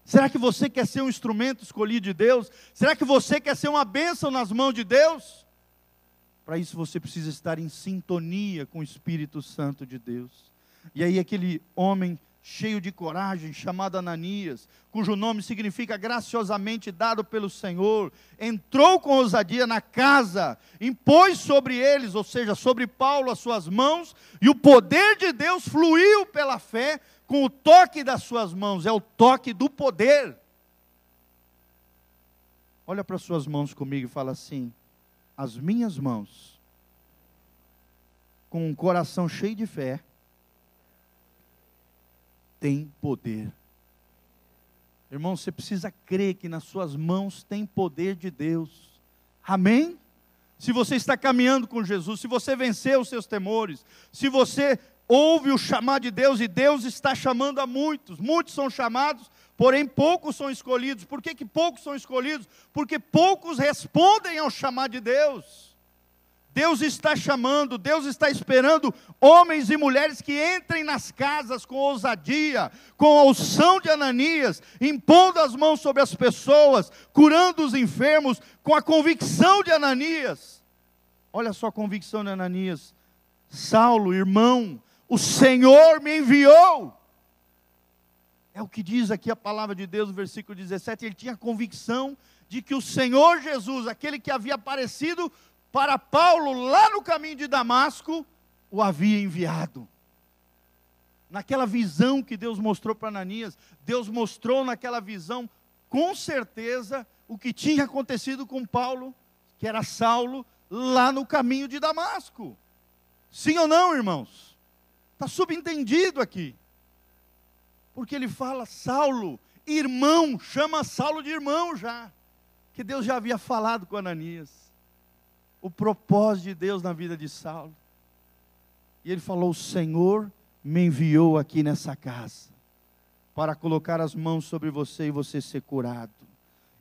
Será que você quer ser um instrumento escolhido de Deus? Será que você quer ser uma bênção nas mãos de Deus? Para isso você precisa estar em sintonia com o Espírito Santo de Deus. E aí aquele homem cheio de coragem, chamado Ananias, cujo nome significa graciosamente dado pelo Senhor, entrou com ousadia na casa, impôs sobre eles, ou seja, sobre Paulo, as suas mãos, e o poder de Deus fluiu pela fé com o toque das suas mãos, é o toque do poder. Olha para suas mãos comigo e fala assim: as minhas mãos, com um coração cheio de fé, têm poder. Irmão, você precisa crer que nas suas mãos tem poder de Deus. Amém? Se você está caminhando com Jesus, se você venceu os seus temores, se você ouve o chamar de Deus e Deus está chamando a muitos. Muitos são chamados, porém poucos são escolhidos. Por que, que poucos são escolhidos? Porque poucos respondem ao chamar de Deus. Deus está chamando, Deus está esperando homens e mulheres que entrem nas casas com ousadia, com a unção de Ananias, impondo as mãos sobre as pessoas, curando os enfermos, com a convicção de Ananias. Olha só a convicção de Ananias. Saulo, irmão, o Senhor me enviou. É o que diz aqui a palavra de Deus no versículo 17. Ele tinha convicção de que o Senhor Jesus, aquele que havia aparecido para Paulo lá no caminho de Damasco, o havia enviado. Naquela visão que Deus mostrou para Ananias, Deus mostrou naquela visão, com certeza, o que tinha acontecido com Paulo, que era Saulo, lá no caminho de Damasco. Sim ou não, irmãos? Está subentendido aqui. Porque ele fala, Saulo, irmão, chama Saulo de irmão já. Que Deus já havia falado com Ananias. O propósito de Deus na vida de Saulo. E ele falou: O Senhor me enviou aqui nessa casa para colocar as mãos sobre você e você ser curado.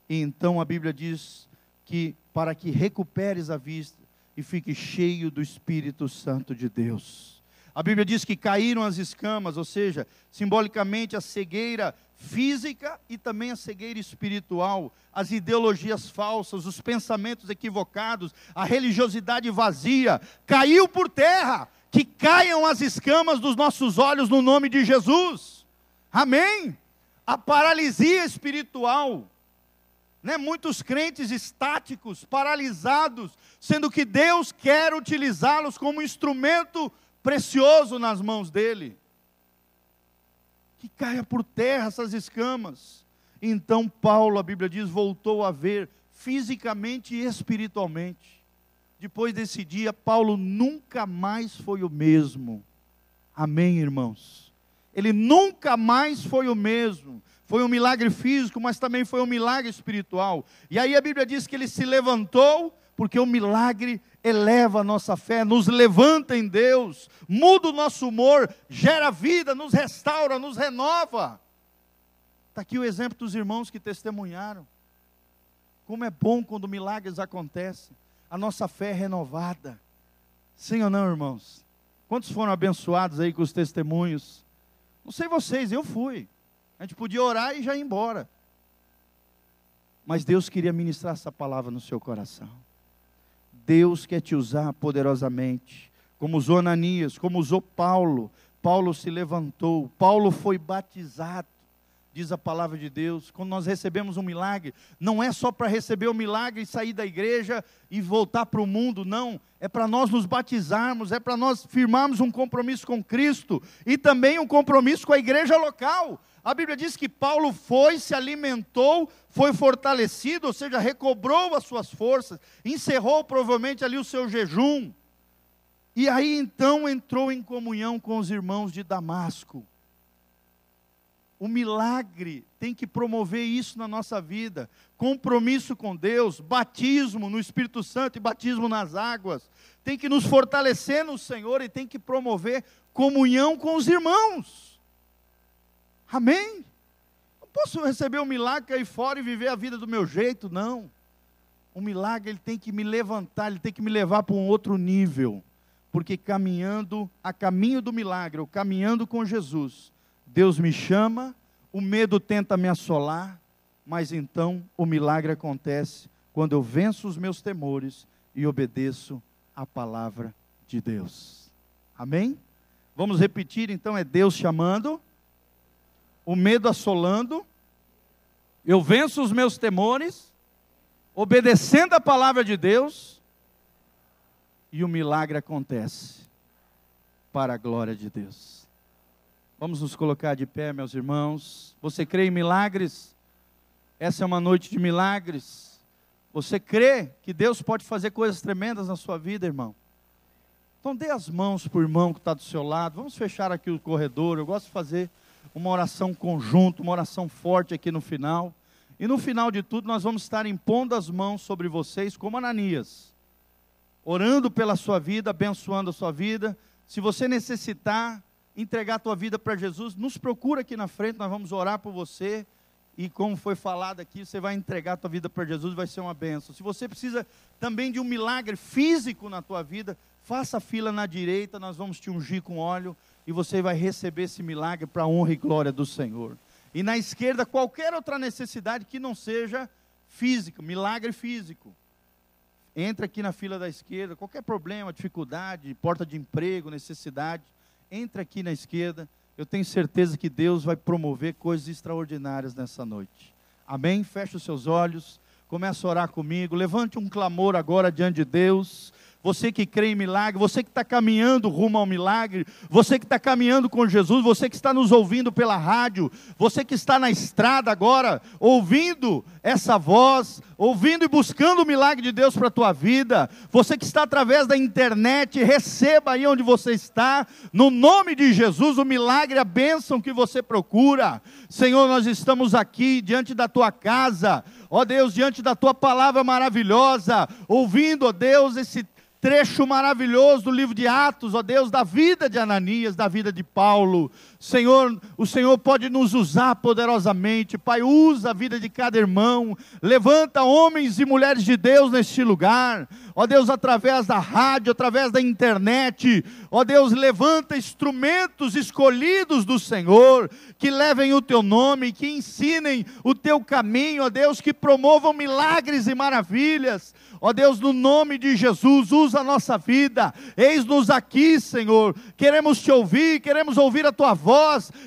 E então a Bíblia diz que para que recuperes a vista e fique cheio do Espírito Santo de Deus. A Bíblia diz que caíram as escamas, ou seja, simbolicamente a cegueira física e também a cegueira espiritual, as ideologias falsas, os pensamentos equivocados, a religiosidade vazia, caiu por terra. Que caiam as escamas dos nossos olhos no nome de Jesus. Amém? A paralisia espiritual. Né? Muitos crentes estáticos, paralisados, sendo que Deus quer utilizá-los como instrumento precioso nas mãos dele. Que caia por terra essas escamas. Então Paulo, a Bíblia diz, voltou a ver fisicamente e espiritualmente. Depois desse dia, Paulo nunca mais foi o mesmo. Amém, irmãos? Ele nunca mais foi o mesmo. Foi um milagre físico, mas também foi um milagre espiritual. E aí a Bíblia diz que ele se levantou, porque o milagre eleva a nossa fé, nos levanta em Deus, muda o nosso humor, gera vida, nos restaura, nos renova. Está aqui o exemplo dos irmãos que testemunharam. Como é bom quando milagres acontecem, a nossa fé é renovada. Sim ou não, irmãos? Quantos foram abençoados aí com os testemunhos? Não sei vocês, eu fui. A gente podia orar e já ir embora. Mas Deus queria ministrar essa palavra no seu coração. Deus quer te usar poderosamente, como usou Ananias, como usou Paulo. Paulo se levantou, Paulo foi batizado. diz a palavra de Deus. Quando nós recebemos um milagre, não é só para receber o milagre e sair da igreja e voltar para o mundo, não. É para nós nos batizarmos, é para nós firmarmos um compromisso com Cristo e também um compromisso com a igreja local. A Bíblia diz que Paulo foi, se alimentou, foi fortalecido, ou seja, recobrou as suas forças, encerrou provavelmente ali o seu jejum. E aí então entrou em comunhão com os irmãos de Damasco. O milagre tem que promover isso na nossa vida. Compromisso com Deus, batismo no Espírito Santo e batismo nas águas. Tem que nos fortalecer no Senhor e tem que promover comunhão com os irmãos. Amém? Não posso receber um milagre, cair fora e viver a vida do meu jeito, não. O milagre ele tem que me levantar, ele tem que me levar para um outro nível. Porque caminhando a caminho do milagre, ou caminhando com Jesus, Deus me chama, o medo tenta me assolar, mas então o milagre acontece quando eu venço os meus temores e obedeço a palavra de Deus. Amém? Vamos repetir então: é Deus chamando, o medo assolando, eu venço os meus temores, obedecendo a palavra de Deus, e o milagre acontece, para a glória de Deus. Vamos nos colocar de pé, meus irmãos. Você crê em milagres? Essa é uma noite de milagres. Você crê que Deus pode fazer coisas tremendas na sua vida, irmão? Então dê as mãos para o irmão que está do seu lado. Vamos fechar aqui o corredor. Eu gosto de fazer uma oração conjunta, uma oração forte aqui no final. E no final de tudo, nós vamos estar impondo as mãos sobre vocês, como Ananias, orando pela sua vida, abençoando a sua vida. Se você necessitar, entregar a tua vida para Jesus, nos procura aqui na frente, nós vamos orar por você. E como foi falado aqui, você vai entregar a tua vida para Jesus, vai ser uma benção. Se você precisa também de um milagre físico na tua vida, faça fila na direita, nós vamos te ungir com óleo e você vai receber esse milagre para a honra e glória do Senhor. E na esquerda, qualquer outra necessidade que não seja física, milagre físico. Entra aqui na fila da esquerda, qualquer problema, dificuldade, porta de emprego, necessidade entra aqui na esquerda. Eu tenho certeza que Deus vai promover coisas extraordinárias nessa noite. Amém? Feche os seus olhos, comece a orar comigo. Levante um clamor agora diante de Deus você que crê em milagre, você que está caminhando rumo ao milagre, você que está caminhando com Jesus, você que está nos ouvindo pela rádio, você que está na estrada agora, ouvindo essa voz, ouvindo e buscando o milagre de Deus para a tua vida, você que está através da internet, receba aí onde você está, no nome de Jesus, o milagre, a bênção que você procura. Senhor, nós estamos aqui diante da tua casa, ó Deus, diante da tua palavra maravilhosa, ouvindo, ó Deus, esse trecho maravilhoso do livro de Atos, ó Deus, da vida de Ananias, da vida de Paulo. Senhor, o Senhor pode nos usar poderosamente. Pai, usa a vida de cada irmão. Levanta homens e mulheres de Deus neste lugar. Ó Deus, através da rádio, através da internet. Ó Deus, levanta instrumentos escolhidos do Senhor, que levem o teu nome, que ensinem o teu caminho, ó Deus, que promovam milagres e maravilhas. Ó Deus, no nome de Jesus, usa a nossa vida. Eis-nos aqui, Senhor. Queremos te ouvir, queremos ouvir a tua voz,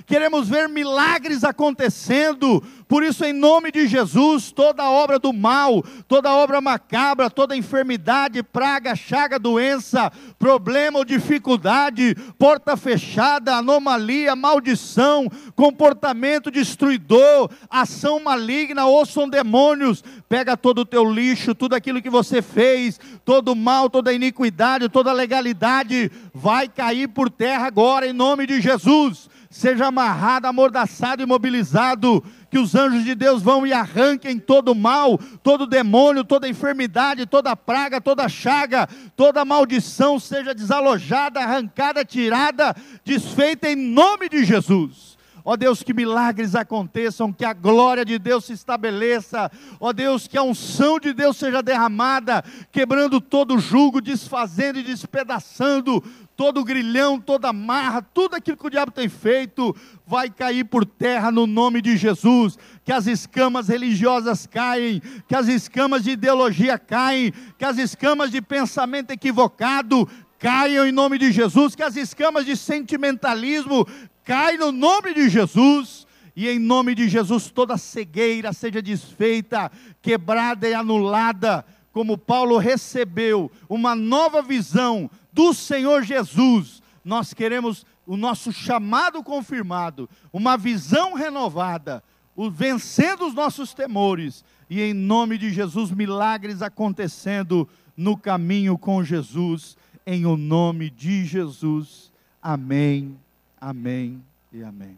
queremos ver milagres acontecendo. Por isso, em nome de Jesus, toda obra do mal, toda obra macabra, toda enfermidade, praga, chaga, doença, problema ou dificuldade, porta fechada, anomalia, maldição, comportamento destruidor, ação maligna, ouçam demônios, pega todo o teu lixo, tudo aquilo que você fez, todo mal, toda iniquidade, toda legalidade, vai cair por terra agora, em nome de Jesus. Seja amarrado, amordaçado, imobilizado, que os anjos de Deus vão e arranquem todo mal, todo demônio, toda enfermidade, toda praga, toda chaga, toda maldição seja desalojada, arrancada, tirada, desfeita em nome de Jesus. Ó Deus, que milagres aconteçam, que a glória de Deus se estabeleça. Ó Deus, que a unção de Deus seja derramada, quebrando todo jugo, desfazendo e despedaçando todo grilhão, toda marra, tudo aquilo que o diabo tem feito, vai cair por terra no nome de Jesus. Que as escamas religiosas caem, que as escamas de ideologia caem, que as escamas de pensamento equivocado caiam em nome de Jesus, que as escamas de sentimentalismo cai no nome de Jesus. e em nome de Jesus toda cegueira seja desfeita, quebrada e anulada, como Paulo recebeu uma nova visão do Senhor Jesus. Nós queremos o nosso chamado confirmado, uma visão renovada, o, vencendo os nossos temores, e em nome de Jesus, milagres acontecendo no caminho com Jesus, em o nome de Jesus. Amém, amém e amém.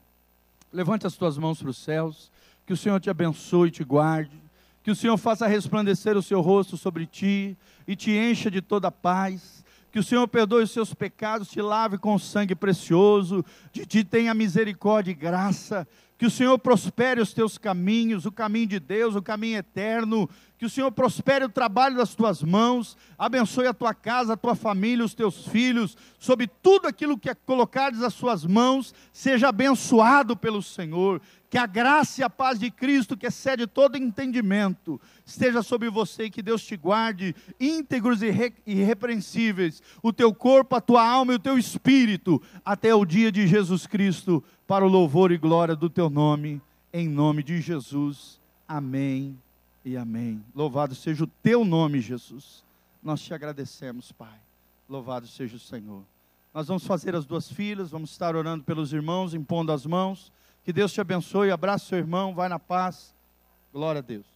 Levante as tuas mãos para os céus, que o Senhor te abençoe e te guarde, que o Senhor faça resplandecer o seu rosto sobre ti e te encha de toda paz que o Senhor perdoe os seus pecados, te lave com sangue precioso, de ti tenha misericórdia e graça, que o Senhor prospere os teus caminhos, o caminho de Deus, o caminho eterno, que o Senhor prospere o trabalho das tuas mãos, abençoe a tua casa, a tua família, os teus filhos, sobre tudo aquilo que é colocares as suas mãos, seja abençoado pelo Senhor, que a graça e a paz de Cristo, que excede todo entendimento, esteja sobre você e que Deus te guarde íntegros e irrepreensíveis, o teu corpo, a tua alma e o teu espírito, até o dia de Jesus Cristo, para o louvor e glória do teu nome, em nome de Jesus. Amém e amém. Louvado seja o teu nome, Jesus. Nós te agradecemos, Pai. Louvado seja o Senhor. Nós vamos fazer as duas filas, vamos estar orando pelos irmãos, impondo as mãos. Que Deus te abençoe. Abraça seu irmão, vai na paz. Glória a Deus.